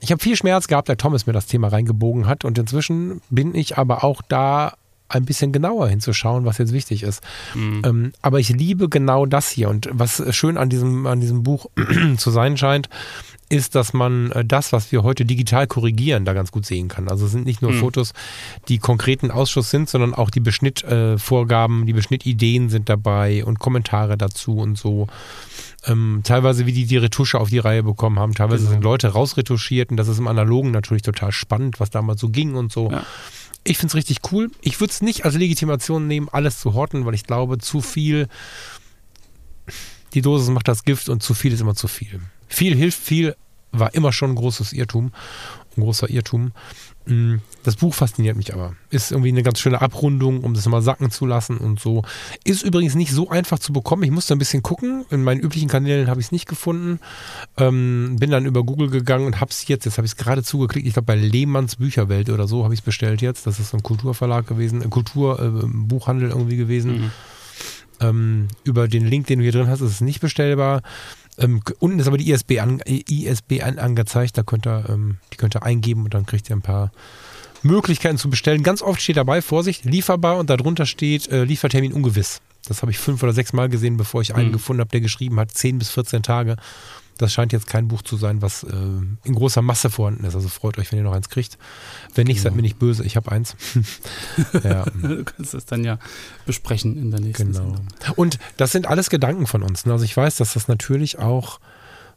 Ich habe viel Schmerz gehabt, der Thomas mir das Thema reingebogen hat und inzwischen bin ich aber auch da ein bisschen genauer hinzuschauen, was jetzt wichtig ist. Mhm. Ähm, aber ich liebe genau das hier und was schön an diesem, an diesem Buch zu sein scheint, ist, dass man äh, das, was wir heute digital korrigieren, da ganz gut sehen kann. Also es sind nicht nur mhm. Fotos, die konkreten Ausschuss sind, sondern auch die Beschnittvorgaben, äh, die Beschnittideen sind dabei und Kommentare dazu und so. Ähm, teilweise, wie die die Retusche auf die Reihe bekommen haben. Teilweise genau. sind Leute rausretuschiert und das ist im Analogen natürlich total spannend, was damals so ging und so. Ja. Ich finde es richtig cool. Ich würde es nicht als Legitimation nehmen, alles zu horten, weil ich glaube, zu viel, die Dosis macht das Gift und zu viel ist immer zu viel. Viel hilft viel, war immer schon ein großes Irrtum, ein großer Irrtum. Mm, das Buch fasziniert mich aber. Ist irgendwie eine ganz schöne Abrundung, um das mal sacken zu lassen und so. Ist übrigens nicht so einfach zu bekommen. Ich musste ein bisschen gucken. In meinen üblichen Kanälen habe ich es nicht gefunden. Ähm, bin dann über Google gegangen und habe es jetzt, jetzt habe ich es gerade zugeklickt, ich glaube bei Lehmanns Bücherwelt oder so habe ich es bestellt jetzt. Das ist so ein Kulturverlag gewesen, ein Kulturbuchhandel äh, irgendwie gewesen. Mhm. Ähm, über den Link, den du hier drin hast, ist es nicht bestellbar. Ähm, unten ist aber die ISBN, ISBN angezeigt, da könnt ihr, ähm, die könnt ihr eingeben und dann kriegt ihr ein paar Möglichkeiten zu bestellen. Ganz oft steht dabei, Vorsicht, lieferbar und darunter steht äh, Liefertermin ungewiss. Das habe ich fünf oder sechs Mal gesehen, bevor ich einen mhm. gefunden habe, der geschrieben hat, zehn bis 14 Tage. Das scheint jetzt kein Buch zu sein, was äh, in großer Masse vorhanden ist. Also freut euch, wenn ihr noch eins kriegt. Wenn nicht, genau. seid mir nicht böse. Ich habe eins. ja. Du kannst das dann ja besprechen in der nächsten genau. Sendung. Und das sind alles Gedanken von uns. Ne? Also ich weiß, dass das natürlich auch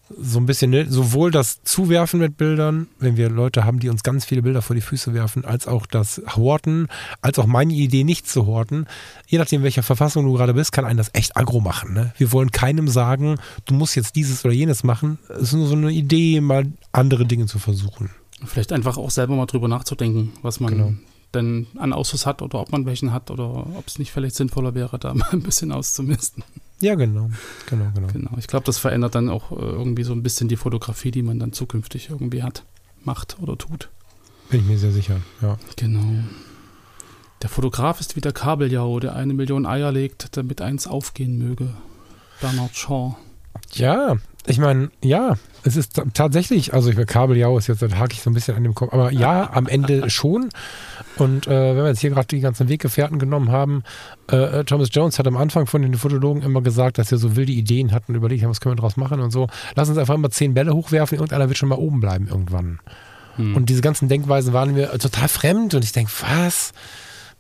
so ein bisschen, ne, sowohl das Zuwerfen mit Bildern, wenn wir Leute haben, die uns ganz viele Bilder vor die Füße werfen, als auch das Horten, als auch meine Idee nicht zu horten. Je nachdem, welcher Verfassung du gerade bist, kann einen das echt aggro machen. Ne? Wir wollen keinem sagen, du musst jetzt dieses oder jenes machen. Es ist nur so eine Idee, mal andere Dinge zu versuchen. Vielleicht einfach auch selber mal drüber nachzudenken, was man genau. denn an Ausschuss hat oder ob man welchen hat oder ob es nicht vielleicht sinnvoller wäre, da mal ein bisschen auszumisten. Ja, genau. Genau, genau. genau. Ich glaube, das verändert dann auch äh, irgendwie so ein bisschen die Fotografie, die man dann zukünftig irgendwie hat, macht oder tut. Bin ich mir sehr sicher, ja. Genau. Der Fotograf ist wie der Kabeljau, der eine Million Eier legt, damit eins aufgehen möge. Bernard Shaw. Ja, ich meine, ja, es ist tatsächlich, also ich meine, Kabeljau ist jetzt, da hake ich so ein bisschen an dem Kopf, aber ja, am Ende schon. Und äh, wenn wir jetzt hier gerade die ganzen Weggefährten genommen haben, äh, äh, Thomas Jones hat am Anfang von den Fotologen immer gesagt, dass er so wilde Ideen hat und überlegt haben, was können wir daraus machen und so. Lass uns einfach immer zehn Bälle hochwerfen, irgendeiner wird schon mal oben bleiben irgendwann. Hm. Und diese ganzen Denkweisen waren mir total fremd und ich denke, was?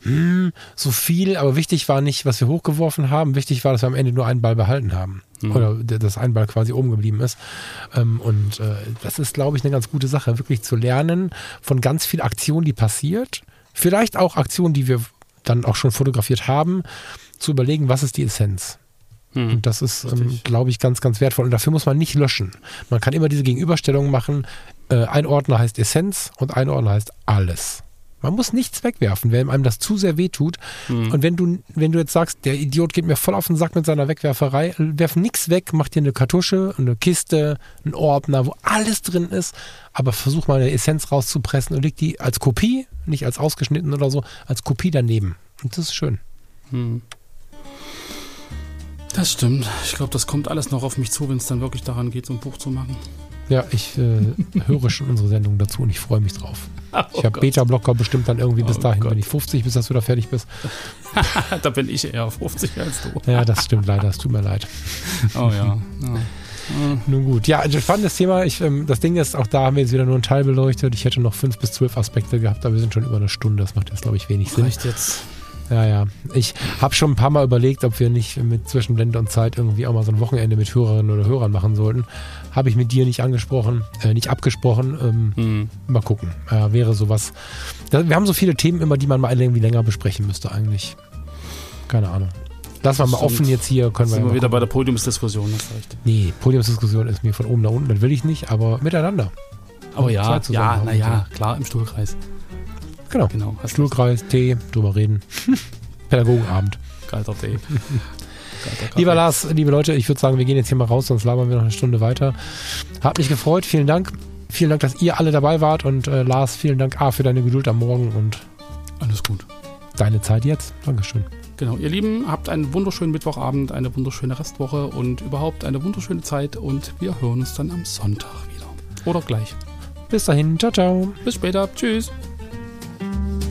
Hm, so viel, aber wichtig war nicht, was wir hochgeworfen haben. Wichtig war, dass wir am Ende nur einen Ball behalten haben. Mhm. Oder dass ein Ball quasi oben geblieben ist. Ähm, und äh, das ist, glaube ich, eine ganz gute Sache, wirklich zu lernen von ganz viel Aktion, die passiert vielleicht auch Aktionen, die wir dann auch schon fotografiert haben, zu überlegen, was ist die Essenz. Hm, und das ist, ähm, glaube ich, ganz, ganz wertvoll. Und dafür muss man nicht löschen. Man kann immer diese Gegenüberstellung machen. Äh, ein Ordner heißt Essenz und ein Ordner heißt alles. Man muss nichts wegwerfen, wenn einem das zu sehr wehtut. Mhm. Und wenn du, wenn du jetzt sagst, der Idiot geht mir voll auf den Sack mit seiner Wegwerferei, werf nichts weg, mach dir eine Kartusche, eine Kiste, einen Ordner, wo alles drin ist, aber versuch mal eine Essenz rauszupressen und leg die als Kopie, nicht als ausgeschnitten oder so, als Kopie daneben. Und das ist schön. Mhm. Das stimmt. Ich glaube, das kommt alles noch auf mich zu, wenn es dann wirklich daran geht, so ein Buch zu machen. Ja, ich äh, höre schon unsere Sendung dazu und ich freue mich drauf. Oh ich habe Beta-Blocker bestimmt dann irgendwie bis oh dahin, Gott. wenn ich 50, bis dass du da fertig bist. da bin ich eher 50 als du. ja, das stimmt leider. Es tut mir leid. Oh ja. ja. Nun gut. Ja, also spannendes Thema. Ich, ähm, das Ding ist, auch da haben wir jetzt wieder nur einen Teil beleuchtet. Ich hätte noch fünf bis zwölf Aspekte gehabt, aber wir sind schon über eine Stunde. Das macht jetzt, glaube ich, wenig Sinn. Reicht jetzt. Ja, ja. Ich habe schon ein paar Mal überlegt, ob wir nicht mit Zwischenblende und Zeit irgendwie auch mal so ein Wochenende mit Hörerinnen oder Hörern machen sollten. Habe ich mit dir nicht angesprochen, äh, nicht abgesprochen. Ähm, mhm. Mal gucken. Äh, wäre sowas. Da, wir haben so viele Themen immer, die man mal irgendwie länger besprechen müsste eigentlich. Keine Ahnung. Lass mal, mal offen jetzt hier. Können sind wir, wir wieder bei der Podiumsdiskussion, das reicht. Nee, Podiumsdiskussion ist mir von oben nach unten, das will ich nicht, aber miteinander. Aber ja, ja, naja, klar, im Stuhlkreis. Genau. genau Stuhlkreis, Tee, drüber reden. Pädagogenabend. Kalter Tee. Lieber Lars, liebe Leute, ich würde sagen, wir gehen jetzt hier mal raus, sonst labern wir noch eine Stunde weiter. Hat mich gefreut, vielen Dank. Vielen Dank, dass ihr alle dabei wart und äh, Lars, vielen Dank A, für deine Geduld am Morgen und alles gut. Deine Zeit jetzt. Dankeschön. Genau, ihr Lieben, habt einen wunderschönen Mittwochabend, eine wunderschöne Restwoche und überhaupt eine wunderschöne Zeit und wir hören uns dann am Sonntag wieder. Oder gleich. Bis dahin, ciao, ciao. Bis später, tschüss. Bye.